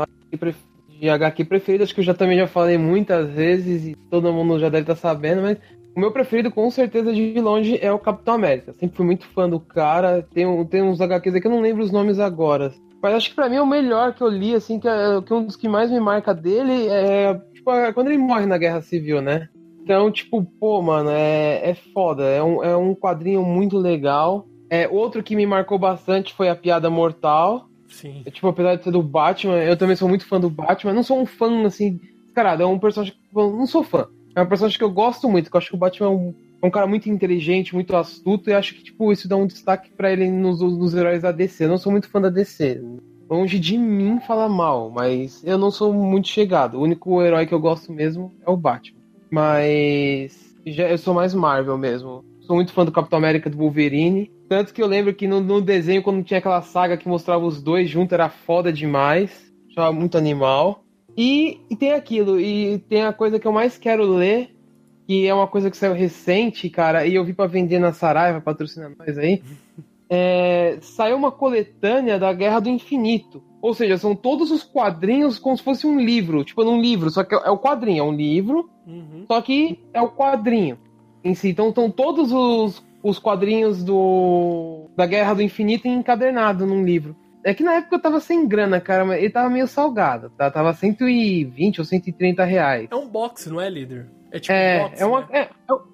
S2: de HQ preferido, acho que eu já também já falei muitas vezes e todo mundo já deve estar sabendo, mas o meu preferido com certeza de longe é o Capitão América. Sempre fui muito fã do cara. Tem, tem uns HQs aqui que eu não lembro os nomes agora. Mas acho que pra mim é o melhor que eu li, assim, que, é, que um dos que mais me marca dele é, tipo, é quando ele morre na Guerra Civil, né? Então, tipo, pô, mano, é, é foda. É um, é um quadrinho muito legal. É, outro que me marcou bastante foi a Piada Mortal.
S1: Sim.
S2: É, tipo, apesar de ser do Batman, eu também sou muito fã do Batman. Não sou um fã, assim, caralho, é um personagem que eu não sou fã. É um personagem que eu gosto muito, que eu acho que o Batman é um, é um cara muito inteligente, muito astuto, e acho que, tipo, isso dá um destaque para ele nos, nos heróis da DC. Eu não sou muito fã da DC. Longe de mim falar mal, mas eu não sou muito chegado. O único herói que eu gosto mesmo é o Batman. Mas já, eu sou mais Marvel mesmo. Sou muito fã do Capitão América do Wolverine. Tanto que eu lembro que no, no, desenho, quando tinha aquela saga que mostrava os dois juntos, era foda demais. Achava muito animal. E, e, tem aquilo, e tem a coisa que eu mais quero ler, que é uma coisa que saiu recente, cara, e eu vi para vender na Saraiva, patrocina nós aí. É, saiu uma coletânea da Guerra do Infinito. Ou seja, são todos os quadrinhos como se fosse um livro, tipo num livro, só que é o quadrinho, é um livro, uhum. só que é o quadrinho em si. Então estão todos os os quadrinhos do da Guerra do Infinito encadernado num livro. É que na época eu tava sem grana, cara, mas ele tava meio salgado, tá? Tava 120 ou 130 reais.
S1: É um box, não é, líder? É tipo
S2: é,
S1: um box,
S2: é, uma,
S1: né?
S2: é,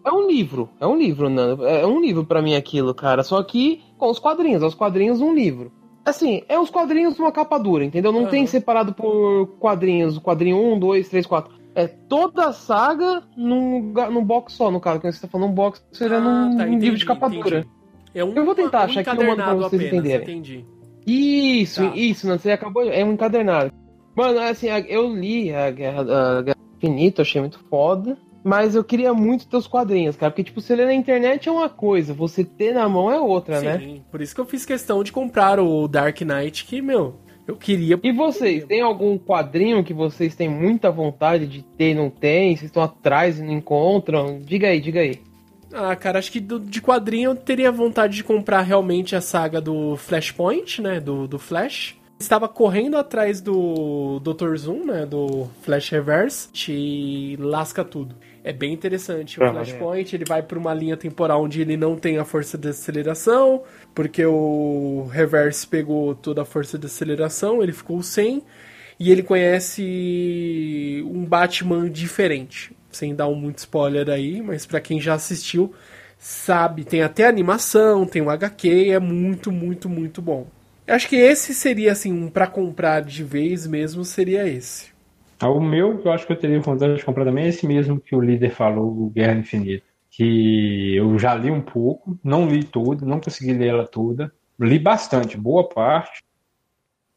S2: é, um livro. É um livro, Nando. É um livro para mim aquilo, cara. Só que com os quadrinhos, os quadrinhos num livro. Assim, é os quadrinhos numa capa dura, entendeu? Não uhum. tem separado por quadrinhos, quadrinho 1, 2, 3, 4 é toda a saga num, num box só, no caso. Quando você tá falando um box, seria ah, num, tá, entendi, livro de capa entendi. dura. É um, eu vou tentar um achar aqui uma pra vocês apenas, entenderem.
S1: Entendi.
S2: Isso, tá. isso, não, você acabou. É um encadernado. Mano, assim, eu li a Guerra, a Guerra Infinita, achei muito foda. Mas eu queria muito ter os quadrinhos, cara. Porque, tipo, você ler na internet é uma coisa, você ter na mão é outra,
S1: Sim,
S2: né?
S1: Sim, por isso que eu fiz questão de comprar o Dark Knight, que, meu, eu queria.
S2: E vocês, tem algum quadrinho que vocês têm muita vontade de ter e não tem? Vocês estão atrás e não encontram? Diga aí, diga aí.
S1: Ah, cara, acho que do, de quadrinho eu teria vontade de comprar realmente a saga do Flashpoint, né? Do, do Flash. Estava correndo atrás do Dr. Zoom, né? Do Flash Reverse. Te lasca tudo. É bem interessante. O uhum. Flashpoint ele vai para uma linha temporal onde ele não tem a força de aceleração, porque o Reverse pegou toda a força de aceleração, ele ficou sem. e ele conhece um Batman diferente. Sem dar muito spoiler aí, mas para quem já assistiu, sabe, tem até animação, tem o HQ, é muito, muito, muito bom. Acho que esse seria assim, um para comprar de vez mesmo, seria esse.
S3: Ah, o meu, eu acho que eu teria vontade de comprar também é esse mesmo que o líder falou, o Guerra Infinita. Que eu já li um pouco, não li tudo, não consegui ler ela toda. Li bastante, boa parte.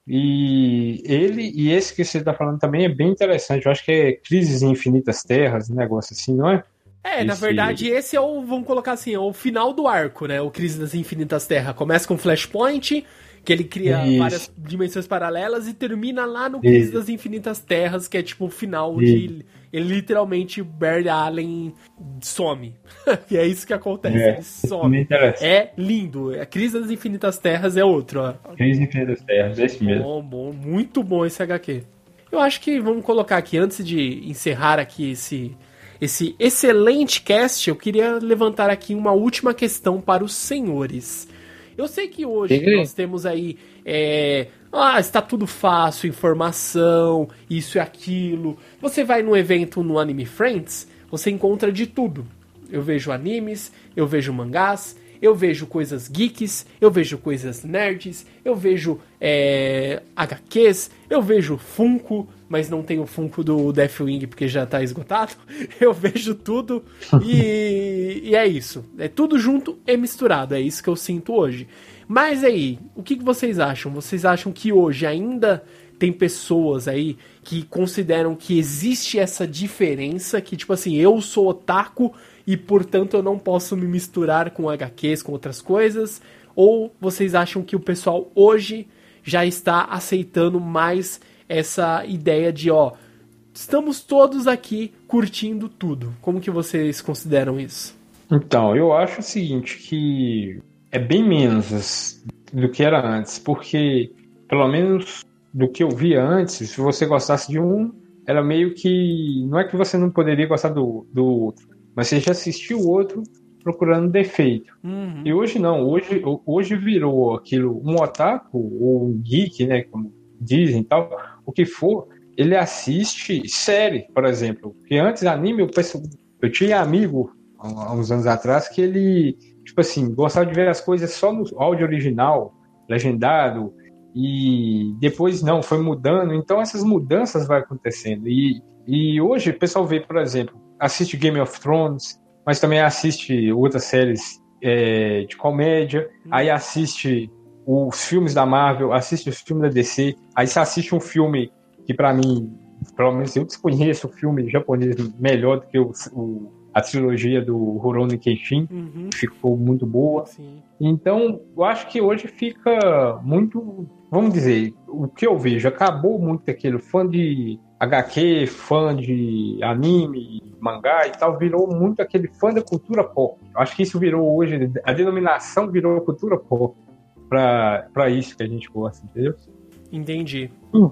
S3: E ele e esse que você está falando também é bem interessante. Eu acho que é Crises em Infinitas Terras, um negócio assim, não é?
S1: É, esse... na verdade, esse é o, vamos colocar assim, é o final do arco, né? O Crise das Infinitas Terras. Começa com Flashpoint, que ele cria Isso. várias dimensões paralelas e termina lá no Crise Isso. das Infinitas Terras, que é tipo o final Isso. de. Ele literalmente, Barry Allen some. e é isso que acontece, é, ele some. É lindo. A Crise das Infinitas Terras é outro, ó.
S3: Crise das Infinitas Terras, é esse mesmo.
S1: Bom, bom, muito bom esse HQ. Eu acho que vamos colocar aqui, antes de encerrar aqui esse, esse excelente cast, eu queria levantar aqui uma última questão para os senhores. Eu sei que hoje Sim. nós temos aí. É, ah, está tudo fácil, informação, isso e aquilo. Você vai num evento no Anime Friends, você encontra de tudo. Eu vejo animes, eu vejo mangás, eu vejo coisas geeks, eu vejo coisas nerds, eu vejo é, HQs, eu vejo Funko, mas não tem o Funko do Deathwing porque já tá esgotado. Eu vejo tudo e, e é isso. É tudo junto e misturado. É isso que eu sinto hoje. Mas aí, o que, vocês acham? Vocês acham que hoje ainda tem pessoas aí que consideram que existe essa diferença, que tipo assim, eu sou otaku e portanto eu não posso me misturar com HQs, com outras coisas? Ou vocês acham que o pessoal hoje já está aceitando mais essa ideia de, ó, estamos todos aqui curtindo tudo. Como que vocês consideram isso?
S3: Então, eu acho o seguinte, que é bem menos do que era antes, porque pelo menos do que eu via antes, se você gostasse de um, era meio que. Não é que você não poderia gostar do, do outro, mas você já assistiu o outro procurando defeito. Uhum. E hoje não, hoje, hoje virou aquilo, um otaku, ou um geek, né, como dizem e tal, o que for, ele assiste série, por exemplo. Porque antes, anime, eu, eu tinha amigo há uns anos atrás que ele, tipo assim, gostava de ver as coisas só no áudio original, legendado, e depois não, foi mudando. Então essas mudanças vai acontecendo. E, e hoje o pessoal vê, por exemplo, assiste Game of Thrones, mas também assiste outras séries é, de comédia, hum. aí assiste os filmes da Marvel, assiste os filmes da DC, aí você assiste um filme que para mim, pelo menos eu desconheço o filme japonês melhor do que o, o a trilogia do Rurouni Kenshin, uhum. ficou muito boa. Sim. Então, eu acho que hoje fica muito, vamos dizer, o que eu vejo, acabou muito aquele fã de HQ, fã de anime, mangá e tal, virou muito aquele fã da cultura pop. Eu acho que isso virou hoje, a denominação virou cultura pop para isso que a gente gosta, entendeu?
S1: Entendi. Hum.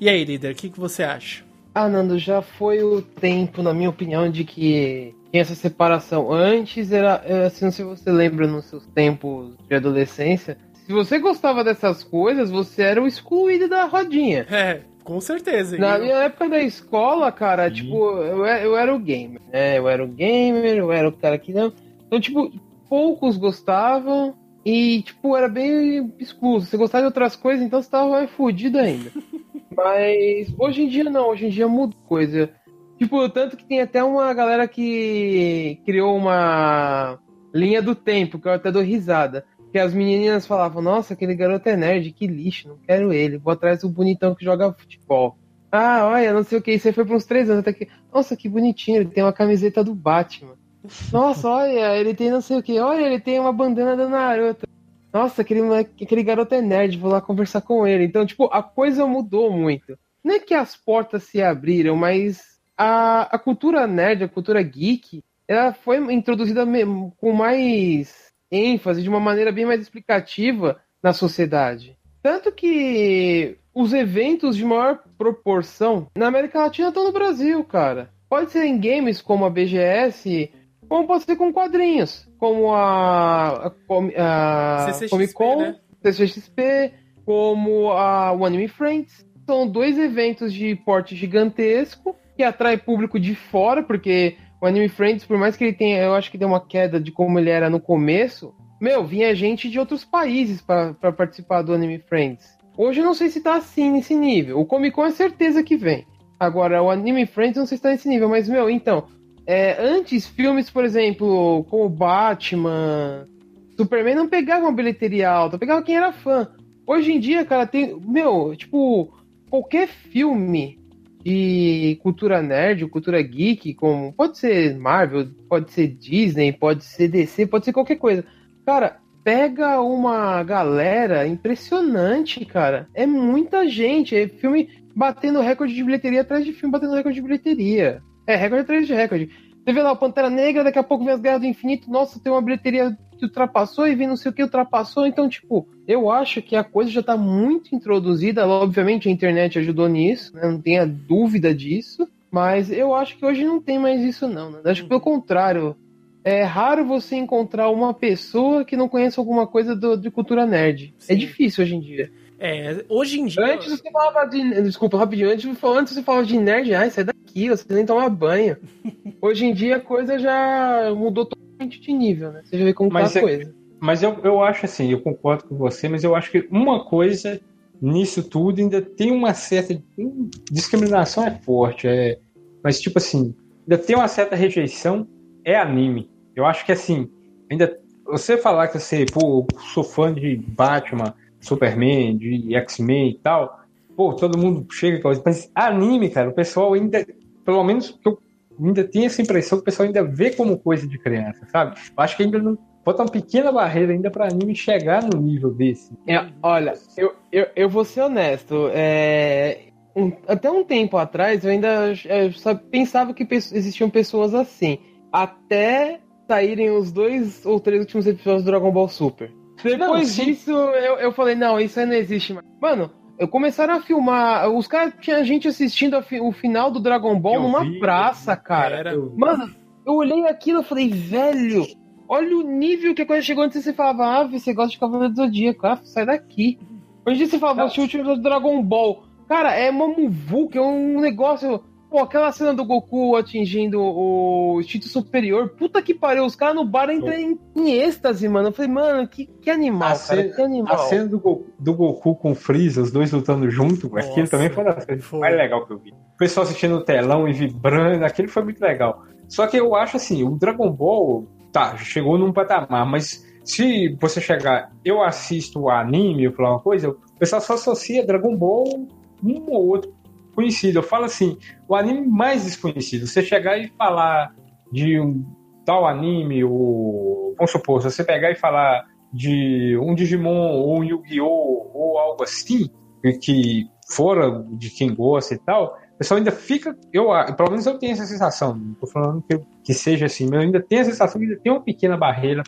S1: E aí, líder, o que, que você acha?
S2: Ah, Nando, já foi o tempo, na minha opinião, de que tinha essa separação. Antes era, é, assim, não sei se você lembra nos seus tempos de adolescência, se você gostava dessas coisas, você era o excluído da rodinha.
S1: É, com certeza.
S2: Na eu... minha época da escola, cara, Sim. tipo, eu, eu era o gamer, né? Eu era o gamer, eu era o cara que não. Então, tipo, poucos gostavam, e, tipo, era bem excluso. Você gostava de outras coisas, então você tava mais fudido ainda. Mas hoje em dia não, hoje em dia muda coisa. Tipo, tanto que tem até uma galera que criou uma linha do tempo, que eu até dou risada. Que as meninas falavam, nossa, aquele garoto é nerd, que lixo, não quero ele. Vou atrás do bonitão que joga futebol. Ah, olha, não sei o que, isso aí foi por uns três anos até que. Nossa, que bonitinho, ele tem uma camiseta do Batman. Nossa, olha, ele tem não sei o que. Olha, ele tem uma bandana da Naruto. Nossa, aquele, aquele garoto é nerd, vou lá conversar com ele. Então, tipo, a coisa mudou muito. Não é que as portas se abriram, mas a, a cultura nerd, a cultura geek, ela foi introduzida com mais ênfase, de uma maneira bem mais explicativa na sociedade. Tanto que os eventos de maior proporção na América Latina estão no Brasil, cara. Pode ser em games como a BGS, como pode ser com quadrinhos, como a, a, a
S1: CCXP, Comic Con, né?
S2: CCXP, como a o Anime Friends. são dois eventos de porte gigantesco que atrai público de fora, porque o Anime Friends, por mais que ele tenha, eu acho que deu uma queda de como ele era no começo, meu, vinha gente de outros países para participar do Anime Friends. Hoje eu não sei se tá assim nesse nível. O Comic Con é certeza que vem. Agora, o Anime Friends não sei se tá nesse nível, mas, meu, então. É, antes, filmes, por exemplo, como Batman, Superman não pegavam bilheteria alta, pegavam quem era fã. Hoje em dia, cara, tem. Meu, tipo, qualquer filme de cultura nerd, cultura geek, como pode ser Marvel, pode ser Disney, pode ser DC, pode ser qualquer coisa. Cara, pega uma galera impressionante, cara. É muita gente, é filme batendo recorde de bilheteria atrás de filme batendo recorde de bilheteria. É, recorde atrás de recorde. Você vê lá o Pantera Negra, daqui a pouco vem as Guerras do Infinito, nossa, tem uma bilheteria que ultrapassou e vem não sei o que ultrapassou. Então, tipo, eu acho que a coisa já tá muito introduzida. Obviamente a internet ajudou nisso, né? Não tenha dúvida disso. Mas eu acho que hoje não tem mais isso, não. Né? Acho que pelo contrário. É raro você encontrar uma pessoa que não conheça alguma coisa do, de cultura nerd. É Sim. É difícil hoje em dia.
S1: É, hoje em dia.
S2: Antes você falava de. Desculpa, rapidinho. Antes, antes você falava de nerd, ai, sai daqui, você nem toma banho. hoje em dia a coisa já mudou totalmente de nível, né? Você já vê como mas tá a é, coisa.
S3: Mas eu, eu acho assim, eu concordo com você, mas eu acho que uma coisa nisso tudo ainda tem uma certa. Discriminação é forte, é, mas tipo assim, ainda tem uma certa rejeição, é anime. Eu acho que assim, ainda. Você falar que você, pô, sou fã de Batman, Superman, de X-Men e tal, pô, todo mundo chega com mas anime, cara, o pessoal ainda, pelo menos eu ainda tem essa impressão que o pessoal ainda vê como coisa de criança, sabe? Eu acho que ainda não bota uma pequena barreira ainda para anime chegar no nível desse.
S2: É, olha, eu, eu, eu vou ser honesto. É, um, até um tempo atrás eu ainda é, pensava que existiam pessoas assim. Até saírem os dois ou três últimos episódios do Dragon Ball Super. Depois não, disso, eu, eu falei, não, isso aí não existe mais. Mano, eu começaram a filmar. Os caras tinha gente assistindo fi, o final do Dragon Ball eu numa vi, praça, cara. Era... Mano, eu olhei aquilo e falei, velho, Olha o nível que a coisa chegou antes você falava, ah, você gosta de Cavaleiro do Zodíaco, ah, sai daqui. Hoje você fala, você último do Dragon Ball. Cara, é uma muvuca, é um negócio. Pô, aquela cena do Goku atingindo o instinto superior, puta que pariu, os caras no bar entram em, em êxtase, mano. Eu falei, mano, que, que animal, a cara, cena, que animal.
S3: A cena do, Goku, do Goku com o Freeza, os dois lutando junto, Nossa, aquilo também foi uma das coisas mais legal que eu vi. O pessoal assistindo o telão e vibrando, aquilo foi muito legal. Só que eu acho assim, o Dragon Ball, tá, chegou num patamar, mas se você chegar, eu assisto o anime, eu falar uma coisa, o pessoal só associa Dragon Ball um ou outro conhecido. Eu falo assim, o anime mais desconhecido. Você chegar e falar de um tal anime, ou vamos supor, você pegar e falar de um Digimon ou um Yu-Gi-Oh! ou algo assim, que fora de quem gosta e tal, o pessoal ainda fica. Eu, pelo menos eu tenho essa sensação. Não tô falando que, que seja assim, mas eu ainda tenho a sensação que ainda tem uma pequena barreira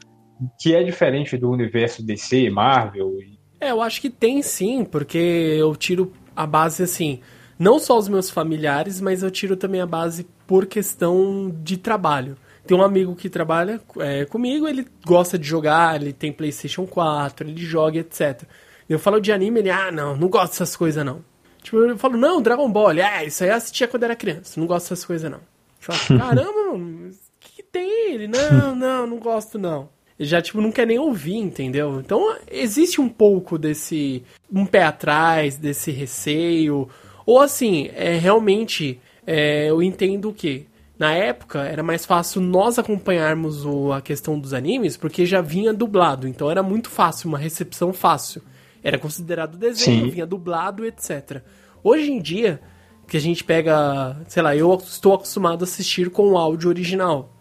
S3: que é diferente do universo DC, Marvel.
S1: É, eu acho que tem sim, porque eu tiro a base assim. Não só os meus familiares, mas eu tiro também a base por questão de trabalho. Tem um amigo que trabalha é, comigo, ele gosta de jogar, ele tem PlayStation 4, ele joga, etc. Eu falo de anime, ele, ah, não, não gosto dessas coisas não. Tipo, eu falo, não, Dragon Ball. É, isso aí eu assistia quando era criança. Não gosto dessas coisas, não. Tipo, caramba, o que, que tem ele? Não, não, não gosto, não. Ele já, tipo, não quer nem ouvir, entendeu? Então, existe um pouco desse... Um pé atrás, desse receio. Ou, assim, é realmente... É, eu entendo o quê? Na época, era mais fácil nós acompanharmos o, a questão dos animes, porque já vinha dublado. Então, era muito fácil, uma recepção fácil. Era considerado desenho, Sim. vinha dublado, etc. Hoje em dia, que a gente pega, sei lá, eu estou acostumado a assistir com o áudio original.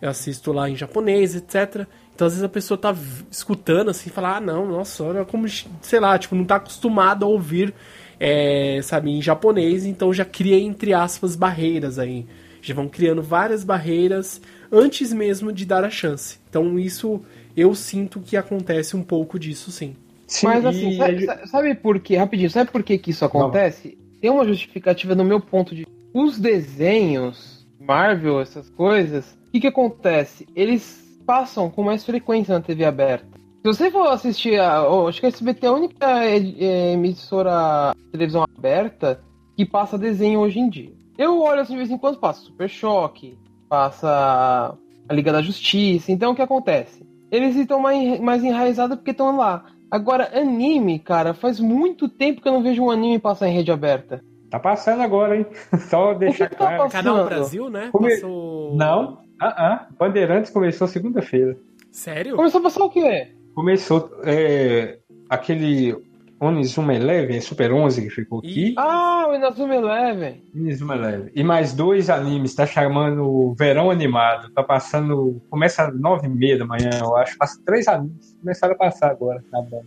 S1: Eu assisto lá em japonês, etc. Então às vezes a pessoa tá escutando assim e fala, ah não, nossa, olha como, sei lá, tipo, não tá acostumado a ouvir, é, sabe, em japonês, então já cria, entre aspas, barreiras aí. Já vão criando várias barreiras antes mesmo de dar a chance. Então isso eu sinto que acontece um pouco disso sim.
S2: Sim, Mas assim, sabe, sabe, por quê? Rapidinho, sabe por que, que isso acontece? Não. Tem uma justificativa no meu ponto de os desenhos, Marvel, essas coisas, o que, que acontece? Eles passam com mais frequência na TV aberta. Se você for assistir, a, oh, acho que a SBT é a única é, é, emissora de televisão aberta que passa desenho hoje em dia. Eu olho assim de vez em quando, passa Super Choque, passa a Liga da Justiça. Então o que acontece? Eles estão mais, mais enraizados porque estão lá. Agora, anime, cara, faz muito tempo que eu não vejo um anime passar em rede aberta.
S3: Tá passando agora, hein? Só deixar
S1: tá claro. Passando? Canal Brasil, né?
S3: Come... Passou... Não, uh -uh. Bandeirantes começou segunda-feira.
S1: Sério?
S2: Começou a passar o quê?
S3: Começou é, aquele Onizuma Eleven, Super 11 que ficou aqui.
S2: Ah, o Inazuma Eleven.
S3: Inazuma Eleven. E mais dois animes, tá chamando Verão Animado. Tá passando. Começa às nove e meia da manhã, eu acho. Passa três animes. Começaram a passar agora na Band.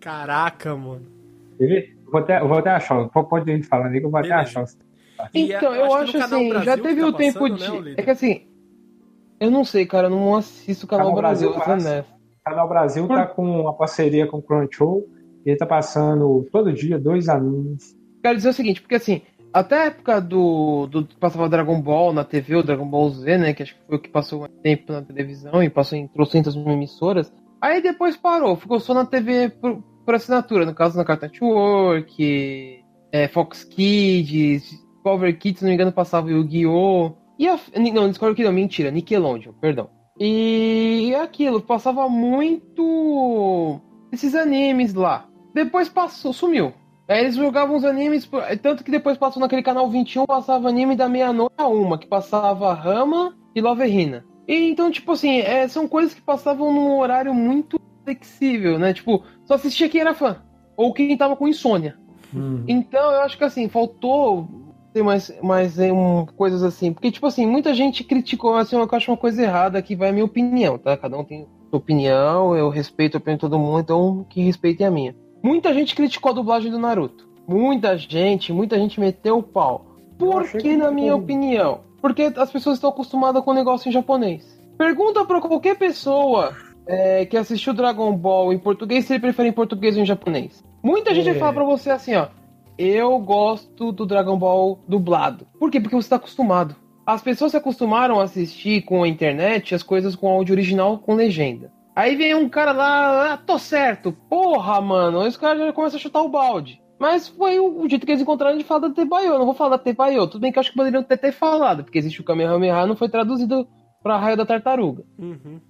S1: Caraca, mano.
S3: Ele? Vou até, vou até achar. Pode ir falando aí que eu vou até achar.
S2: Então, eu, eu acho, acho assim, já teve tá o tempo passando, de. Né, é que assim. Eu não sei, cara, eu não assisto o canal, canal Brasil, Brasil
S3: Canal Brasil tá com uma parceria com o Crunchyroll e ele tá passando todo dia dois animes.
S2: Quero dizer o seguinte, porque assim, até a época do, do passava Dragon Ball na TV, o Dragon Ball Z, né, que acho que foi o que passou mais tempo na televisão e passou em trocentas emissoras, aí depois parou, ficou só na TV por, por assinatura, no caso na Cartoon Network, é, Fox Kids, Discover Kids, se não me engano, passava o Yu-Gi-Oh! E a, não, Discover Kids não, mentira, Nickelodeon, perdão. E aquilo, passava muito esses animes lá. Depois passou, sumiu. Aí eles jogavam os animes, tanto que depois passou naquele canal 21, passava anime da meia-noite a uma, que passava Rama e Loverina. E então, tipo assim, é, são coisas que passavam num horário muito flexível, né? Tipo, só assistia quem era fã. Ou quem tava com insônia. Uhum. Então, eu acho que assim, faltou ter mais, mais um, coisas assim. Porque, tipo assim, muita gente criticou, assim, eu acho uma coisa errada, que vai a minha opinião, tá? Cada um tem sua opinião, eu respeito a opinião de todo mundo, então que respeitem a minha. Muita gente criticou a dublagem do Naruto. Muita gente, muita gente meteu o pau. Por que, na minha bom. opinião? Porque as pessoas estão acostumadas com o negócio em japonês. Pergunta para qualquer pessoa é, que assistiu Dragon Ball em português se ele prefere em português ou em japonês. Muita gente é. vai falar pra você assim, ó. Eu gosto do Dragon Ball dublado. Por quê? Porque você está acostumado. As pessoas se acostumaram a assistir com a internet as coisas com áudio original com legenda. Aí vem um cara lá, ah, tô certo. Porra, mano. Esse cara já começa a chutar o balde. Mas foi o, jeito que eles encontraram de falar da Tebayo. Não vou falar da Tebayo. Tudo bem que eu acho que poderiam ter, ter falado, porque existe o Kamehameha, não foi traduzido pra Raio da Tartaruga. Uhum.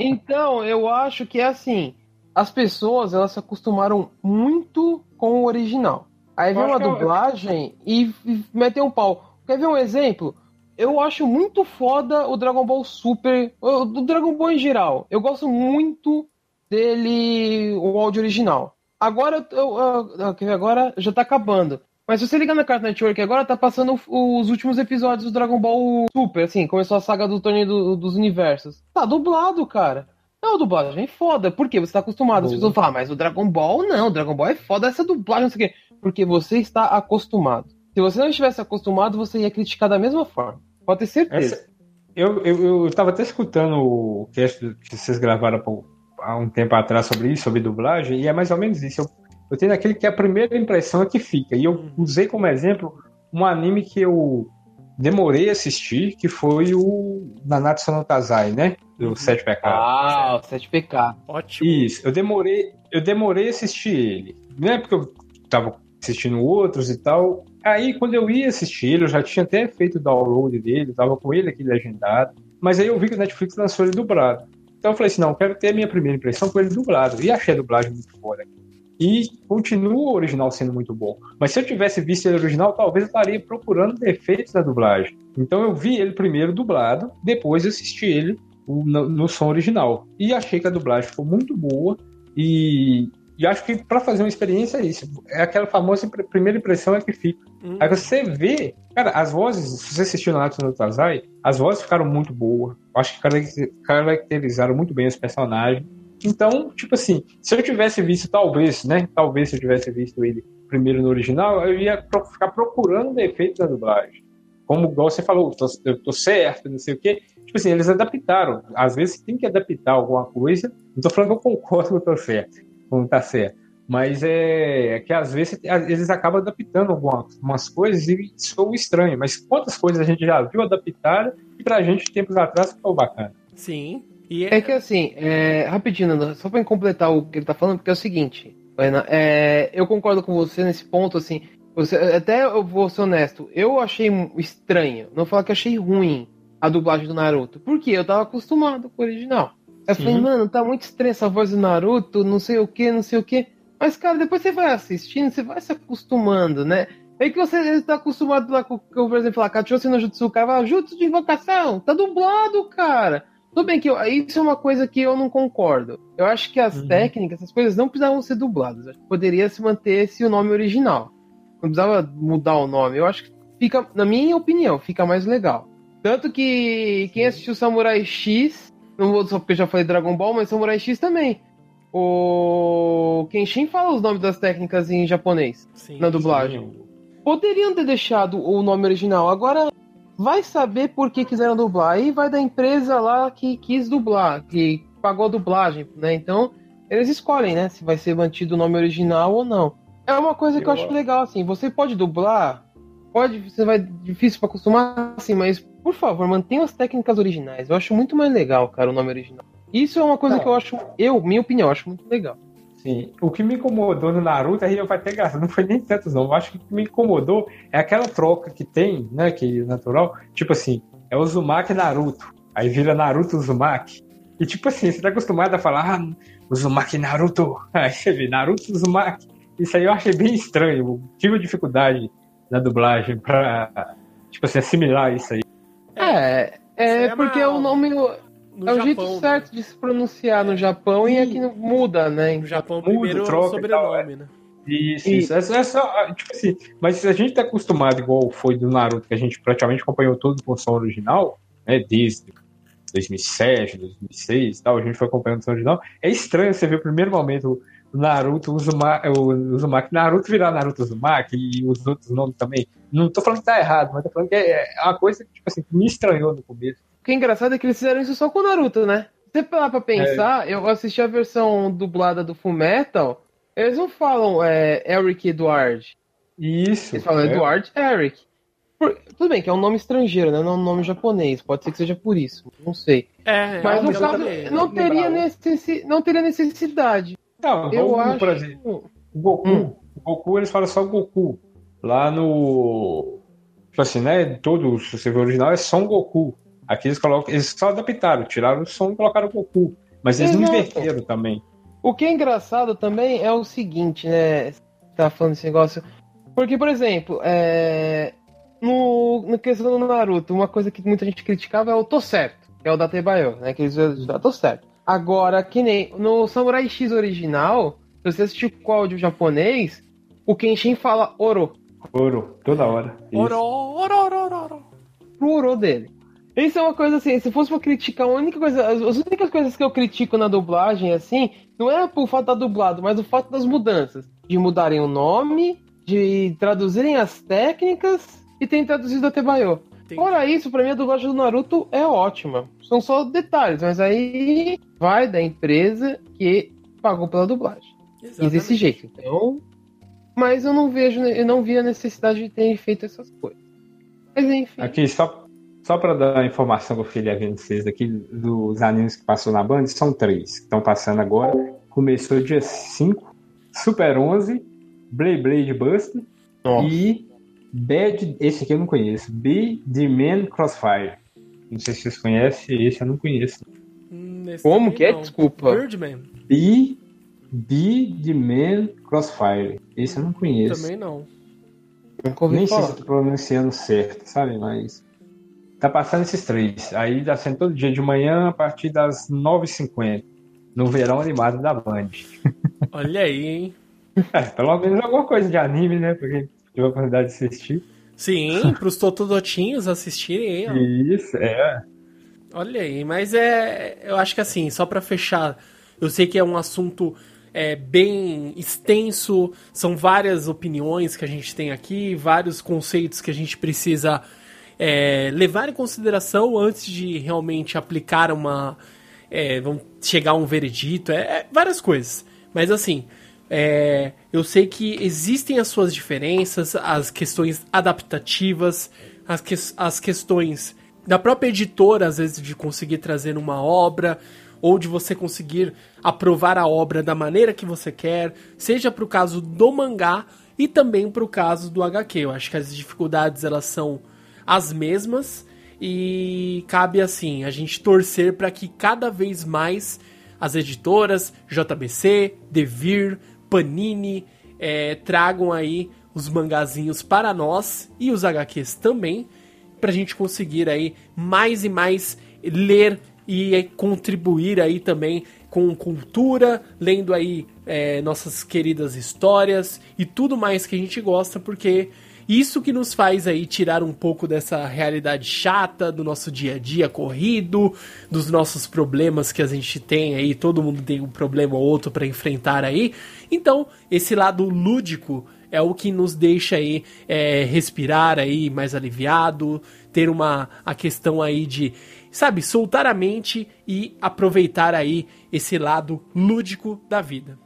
S2: então, eu acho que é assim as pessoas elas se acostumaram muito com o original. Aí vem uma dublagem eu... e, e meteu um pau. Quer ver um exemplo? Eu acho muito foda o Dragon Ball Super, o do Dragon Ball em geral. Eu gosto muito dele, o áudio original. Agora, eu, eu, agora já tá acabando. Mas se você ligar na Cartoon Network agora, tá passando os últimos episódios do Dragon Ball Super, assim, começou a saga do torneio do, dos universos. Tá dublado, cara. É uma dublagem foda. Por quê? Você tá acostumado. As pessoas falam, ah, mas o Dragon Ball não, o Dragon Ball é foda essa dublagem, não sei o quê. Porque você está acostumado. Se você não estivesse acostumado, você ia criticar da mesma forma. Pode ter certeza. Essa...
S3: Eu, eu, eu tava até escutando o cast que vocês gravaram há um tempo atrás sobre isso, sobre dublagem, e é mais ou menos isso. Eu, eu tenho aquele que é a primeira impressão é que fica. E eu uhum. usei como exemplo um anime que eu demorei a assistir, que foi o Nanatsu no Tazai, né? Do uhum. Sete Pecados.
S2: Ah, o Sete Pecados.
S3: Ótimo. Isso, eu demorei, eu demorei a assistir ele. Não é porque eu tava assistindo outros e tal. Aí, quando eu ia assistir ele, eu já tinha até feito o download dele, tava com ele aqui legendado. Mas aí eu vi que o Netflix lançou ele dublado. Então eu falei assim, não, quero ter a minha primeira impressão com ele dublado. E achei a dublagem muito foda. E continua o original sendo muito bom. Mas se eu tivesse visto ele original, talvez eu estaria procurando defeitos da dublagem. Então eu vi ele primeiro dublado, depois assisti ele no, no som original. E achei que a dublagem ficou muito boa. E, e acho que para fazer uma experiência é isso. É aquela famosa primeira impressão é que fica. Hum. Aí você vê, cara, as vozes, se você assistiu na Natsu no Tazai, as vozes ficaram muito boas. Acho que caracterizaram muito bem os personagens. Então, tipo assim, se eu tivesse visto, talvez, né? Talvez se eu tivesse visto ele primeiro no original, eu ia ficar procurando defeitos da dublagem. Como igual você falou, tô, eu tô certo, não sei o quê. Tipo assim, eles adaptaram. Às vezes tem que adaptar alguma coisa. Não tô falando que eu concordo que eu tô certo, como tá certo. Mas é, é que às vezes eles acabam adaptando algumas coisas e sou estranho. Mas quantas coisas a gente já viu adaptar e pra gente tempos atrás ficou bacana.
S1: Sim.
S2: E é... é que assim, é... rapidinho, Nando, só pra completar o que ele tá falando, porque é o seguinte, é... eu concordo com você nesse ponto, assim, você... até eu vou ser honesto, eu achei estranho, não falar que achei ruim a dublagem do Naruto, porque eu tava acostumado com o original. Eu Sim. falei, mano, tá muito estranha essa voz do Naruto, não sei o que, não sei o que. Mas, cara, depois você vai assistindo, você vai se acostumando, né? É que você está acostumado lá com, por exemplo, a Kachoshi no Jutsu, o cara fala, Jutsu de invocação, tá dublado, cara. Tudo bem que eu, isso é uma coisa que eu não concordo. Eu acho que as uhum. técnicas, essas coisas não precisavam ser dubladas. Eu acho que poderia se manter esse o nome original. Não precisava mudar o nome. Eu acho que fica, na minha opinião, fica mais legal. Tanto que quem assistiu Samurai X, não vou só porque eu já falei Dragon Ball, mas Samurai X também. O Kenshin fala os nomes das técnicas em japonês sim, na dublagem. Sim. Poderiam ter deixado o nome original. Agora, vai saber por que quiseram dublar. Aí vai da empresa lá que quis dublar, que pagou a dublagem, né? Então, eles escolhem, né? Se vai ser mantido o nome original ou não. É uma coisa que eu, acho legal, assim. Você pode dublar, pode, você vai difícil para acostumar, assim, mas por favor, mantenha as técnicas originais. Eu acho muito mais legal, cara, o nome original. Isso é uma coisa não. que eu acho, eu, minha opinião, acho muito legal.
S3: Sim. O que me incomodou no Naruto, aí vai ter graça, não foi nem tanto não. Eu acho que o que me incomodou é aquela troca que tem, né, que é natural, tipo assim, é o Uzumaki Naruto, aí vira Naruto Uzumaki. E tipo assim, você tá acostumado a falar, ah, Uzumaki Naruto, aí você vê Naruto Uzumaki. Isso aí eu achei bem estranho, tive dificuldade na dublagem pra, tipo assim, assimilar isso aí.
S2: É, é, é porque o nome no é o jeito né? certo de se pronunciar no Japão e, e aqui muda, né?
S1: No Japão primeiro troca o sobrenome,
S3: é. né? Isso, isso. É, é só, tipo assim, mas se a gente tá acostumado, igual foi do Naruto, que a gente praticamente acompanhou todo com o som original, né, desde 2007, 2006 e tal, a gente foi acompanhando o som original, é estranho você ver o primeiro momento o Naruto, o Uzumaki, o Uzumaki Naruto virar Naruto Uzumaki e os outros nomes também. Não tô falando que tá errado, mas tô falando que é, é uma coisa que, tipo assim, me estranhou no começo.
S2: O que é engraçado é que eles fizeram isso só com o Naruto, né? Se você parar pra pensar, é. eu assisti a versão dublada do Full Metal, eles não falam é, Eric Edward.
S3: Isso.
S2: Eles falam é. Edward Eric. Por, tudo bem que é um nome estrangeiro, né? Não é um nome japonês. Pode ser que seja por isso. Não sei.
S1: É,
S2: Mas no caso, não teria, necessi não teria necessidade.
S3: Não, eu Goku, acho... por exemplo. Goku. Hum. Goku, eles falam só Goku. Lá no. Tipo assim, né? Todo o CV original é só um Goku. Aqui eles colocam, eles só adaptaram, tiraram o som e colocaram o Goku. Mas eles Exato. não inverteram também.
S2: O que é engraçado também é o seguinte, né? Tá falando desse negócio. Porque, por exemplo, é... no, no questão do Naruto, uma coisa que muita gente criticava é o tô certo, que é o da Tebayo, né? Que eles já tô certo. Agora, que nem no Samurai X original, se você assistir com o áudio japonês, o Kenshin fala Oro.
S3: Oro, toda hora.
S1: Oro, oro, oro, oro, oro.
S2: Pro Oro dele. Isso é uma coisa assim, se fosse pra criticar, a única coisa, as únicas coisas que eu critico na dublagem, assim, não é por fato da dublado, mas o fato das mudanças. De mudarem o nome, de traduzirem as técnicas e terem traduzido até Baiô. Fora isso, pra mim a dublagem do Naruto é ótima. São só detalhes, mas aí vai da empresa que pagou pela dublagem. Exatamente. E desse jeito. Então. Mas eu não vejo, eu não vi a necessidade de terem feito essas coisas. Mas enfim.
S3: Aqui, só só para dar a informação que eu queria ver vocês aqui, dos animes que passou na Band, são três que estão passando agora. Começou dia 5, Super 11, Blade Blade Buster Nossa. e Bad, esse aqui eu não conheço, B The Man Crossfire. Não sei se vocês conhecem, esse eu não conheço.
S2: Hum, Como que é? Não. Desculpa.
S1: Birdman.
S3: B Be The Man Crossfire. Esse eu não conheço.
S1: Também não.
S3: Nem sei se eu tô pronunciando certo, sabe? Mas Tá passando esses três. Aí tá sendo todo dia de manhã a partir das 9h50. No verão animado da Band.
S1: Olha aí, hein?
S3: É, pelo menos alguma coisa de anime, né? Porque tive a oportunidade de assistir.
S1: Sim, pros totodotinhos assistirem,
S3: hein? Isso, é.
S1: Olha aí, mas é. Eu acho que assim, só para fechar, eu sei que é um assunto é, bem extenso, são várias opiniões que a gente tem aqui, vários conceitos que a gente precisa é, levar em consideração antes de realmente aplicar uma. É, vamos chegar a um veredito, é, é várias coisas. Mas assim, é, eu sei que existem as suas diferenças, as questões adaptativas, as, que, as questões da própria editora, às vezes, de conseguir trazer uma obra, ou de você conseguir aprovar a obra da maneira que você quer, seja para o caso do mangá e também para o caso do HQ. Eu acho que as dificuldades elas são as mesmas e cabe assim a gente torcer para que cada vez mais as editoras JBC, Devir, Panini é, tragam aí os mangazinhos para nós e os HQs também, para a gente conseguir aí mais e mais ler e contribuir aí também com cultura, lendo aí é, nossas queridas histórias e tudo mais que a gente gosta, porque isso que nos faz aí tirar um pouco dessa realidade chata do nosso dia a dia corrido, dos nossos problemas que a gente tem aí, todo mundo tem um problema ou outro para enfrentar aí. Então, esse lado lúdico é o que nos deixa aí é, respirar aí mais aliviado, ter uma a questão aí de, sabe, soltar a mente e aproveitar aí esse lado lúdico da vida.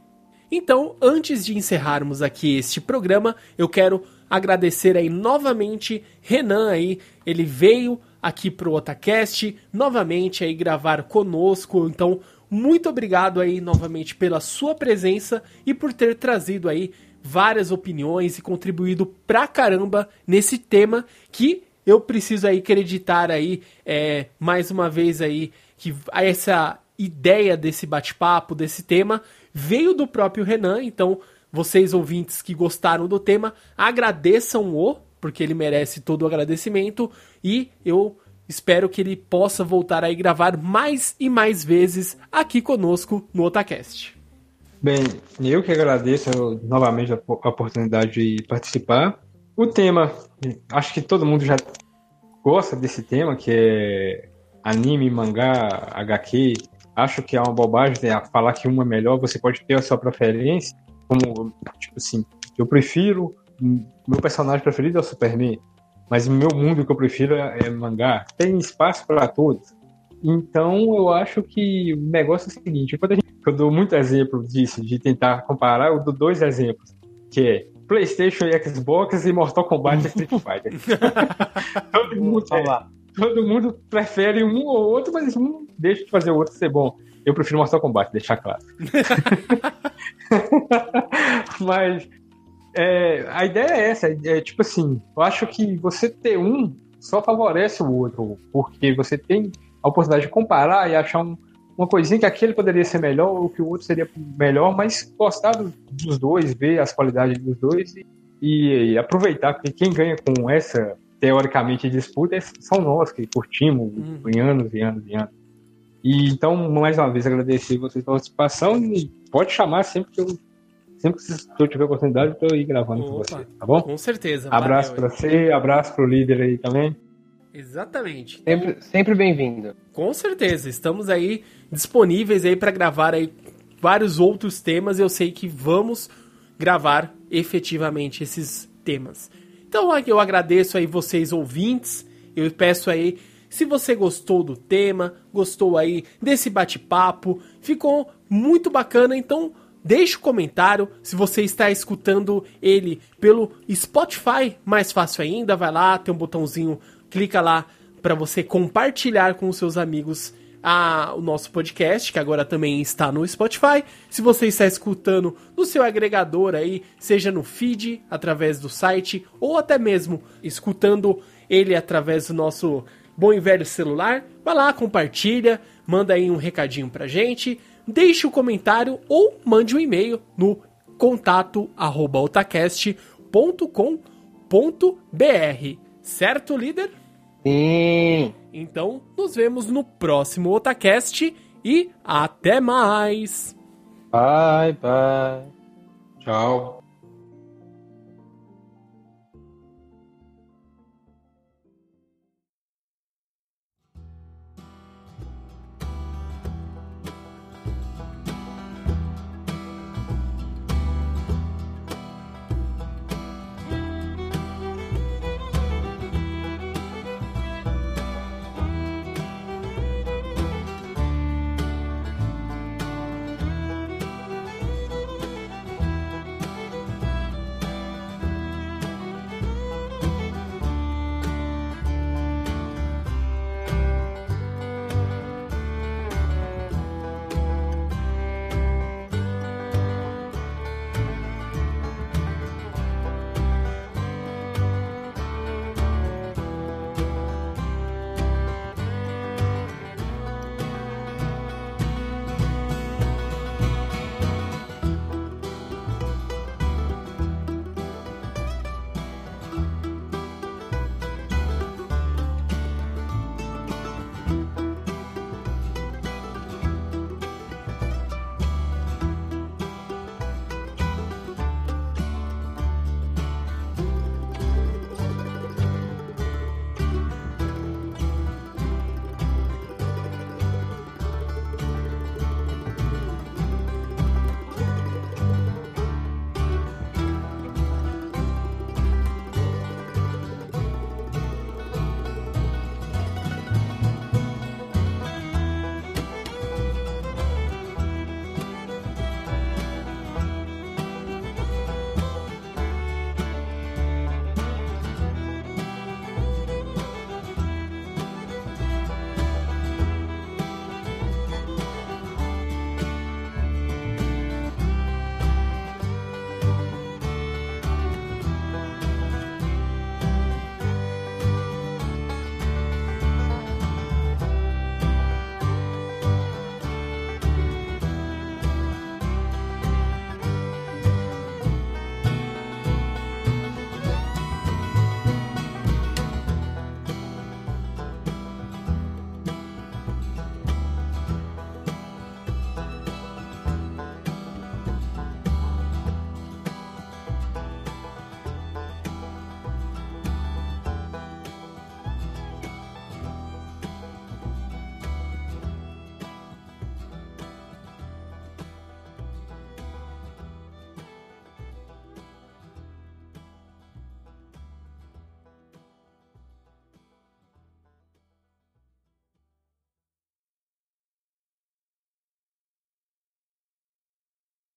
S1: Então, antes de encerrarmos aqui este programa, eu quero agradecer aí novamente. Renan aí, ele veio aqui pro Otacast novamente aí gravar conosco, então muito obrigado aí novamente pela sua presença e por ter trazido aí várias opiniões e contribuído pra caramba nesse tema que eu preciso aí acreditar aí é, mais uma vez aí que essa ideia desse bate-papo, desse tema, veio do próprio Renan, então vocês ouvintes que gostaram do tema, agradeçam-o, porque ele merece todo o agradecimento, e eu espero que ele possa voltar a gravar mais e mais vezes aqui conosco no Otacast.
S3: Bem, eu que agradeço novamente a oportunidade de participar. O tema, acho que todo mundo já gosta desse tema, que é anime, mangá, HQ. Acho que é uma bobagem falar que uma é melhor, você pode ter a sua preferência. Como, tipo assim, eu prefiro. Meu personagem preferido é o Superman, mas o meu mundo que eu prefiro é, é mangá. Tem espaço para todos. Então, eu acho que o negócio é o seguinte: quando gente, eu dou muito exemplo disso, de tentar comparar, eu dou dois exemplos, que é PlayStation e Xbox e Mortal Kombat e Street Fighter. todo, mundo, é, todo mundo prefere um ou outro, mas um deixa de fazer o outro ser bom. Eu prefiro Mortal Kombat, deixar claro. mas é, a ideia é essa, é tipo assim, eu acho que você ter um só favorece o outro, porque você tem a oportunidade de comparar e achar um, uma coisinha que aquele poderia ser melhor ou que o outro seria melhor, mas gostar dos dois, ver as qualidades dos dois e, e aproveitar, porque quem ganha com essa, teoricamente, disputa são nós que curtimos hum. em anos e anos e anos. E então, mais uma vez, agradecer vocês pela participação e pode chamar sempre que eu sempre que eu tiver oportunidade, eu estou aí gravando Opa, com você, tá bom?
S1: Com certeza.
S3: Abraço para você, abraço para o líder aí também.
S1: Exatamente.
S2: Sempre, sempre bem-vindo.
S1: Com certeza. Estamos aí disponíveis aí para gravar aí vários outros temas. Eu sei que vamos gravar efetivamente esses temas. Então eu agradeço aí vocês ouvintes. Eu peço aí se você gostou do tema, gostou aí desse bate-papo, ficou muito bacana, então deixe o um comentário. Se você está escutando ele pelo Spotify, mais fácil ainda, vai lá, tem um botãozinho clica lá para você compartilhar com os seus amigos a, o nosso podcast, que agora também está no Spotify. Se você está escutando no seu agregador aí, seja no feed, através do site, ou até mesmo escutando ele através do nosso bom e velho celular, vai lá, compartilha, manda aí um recadinho pra gente, deixe o um comentário ou mande um e-mail no contato arroba Certo, líder?
S2: Sim.
S1: Então, nos vemos no próximo Otacast e até mais.
S2: Bye, bye.
S3: Tchau.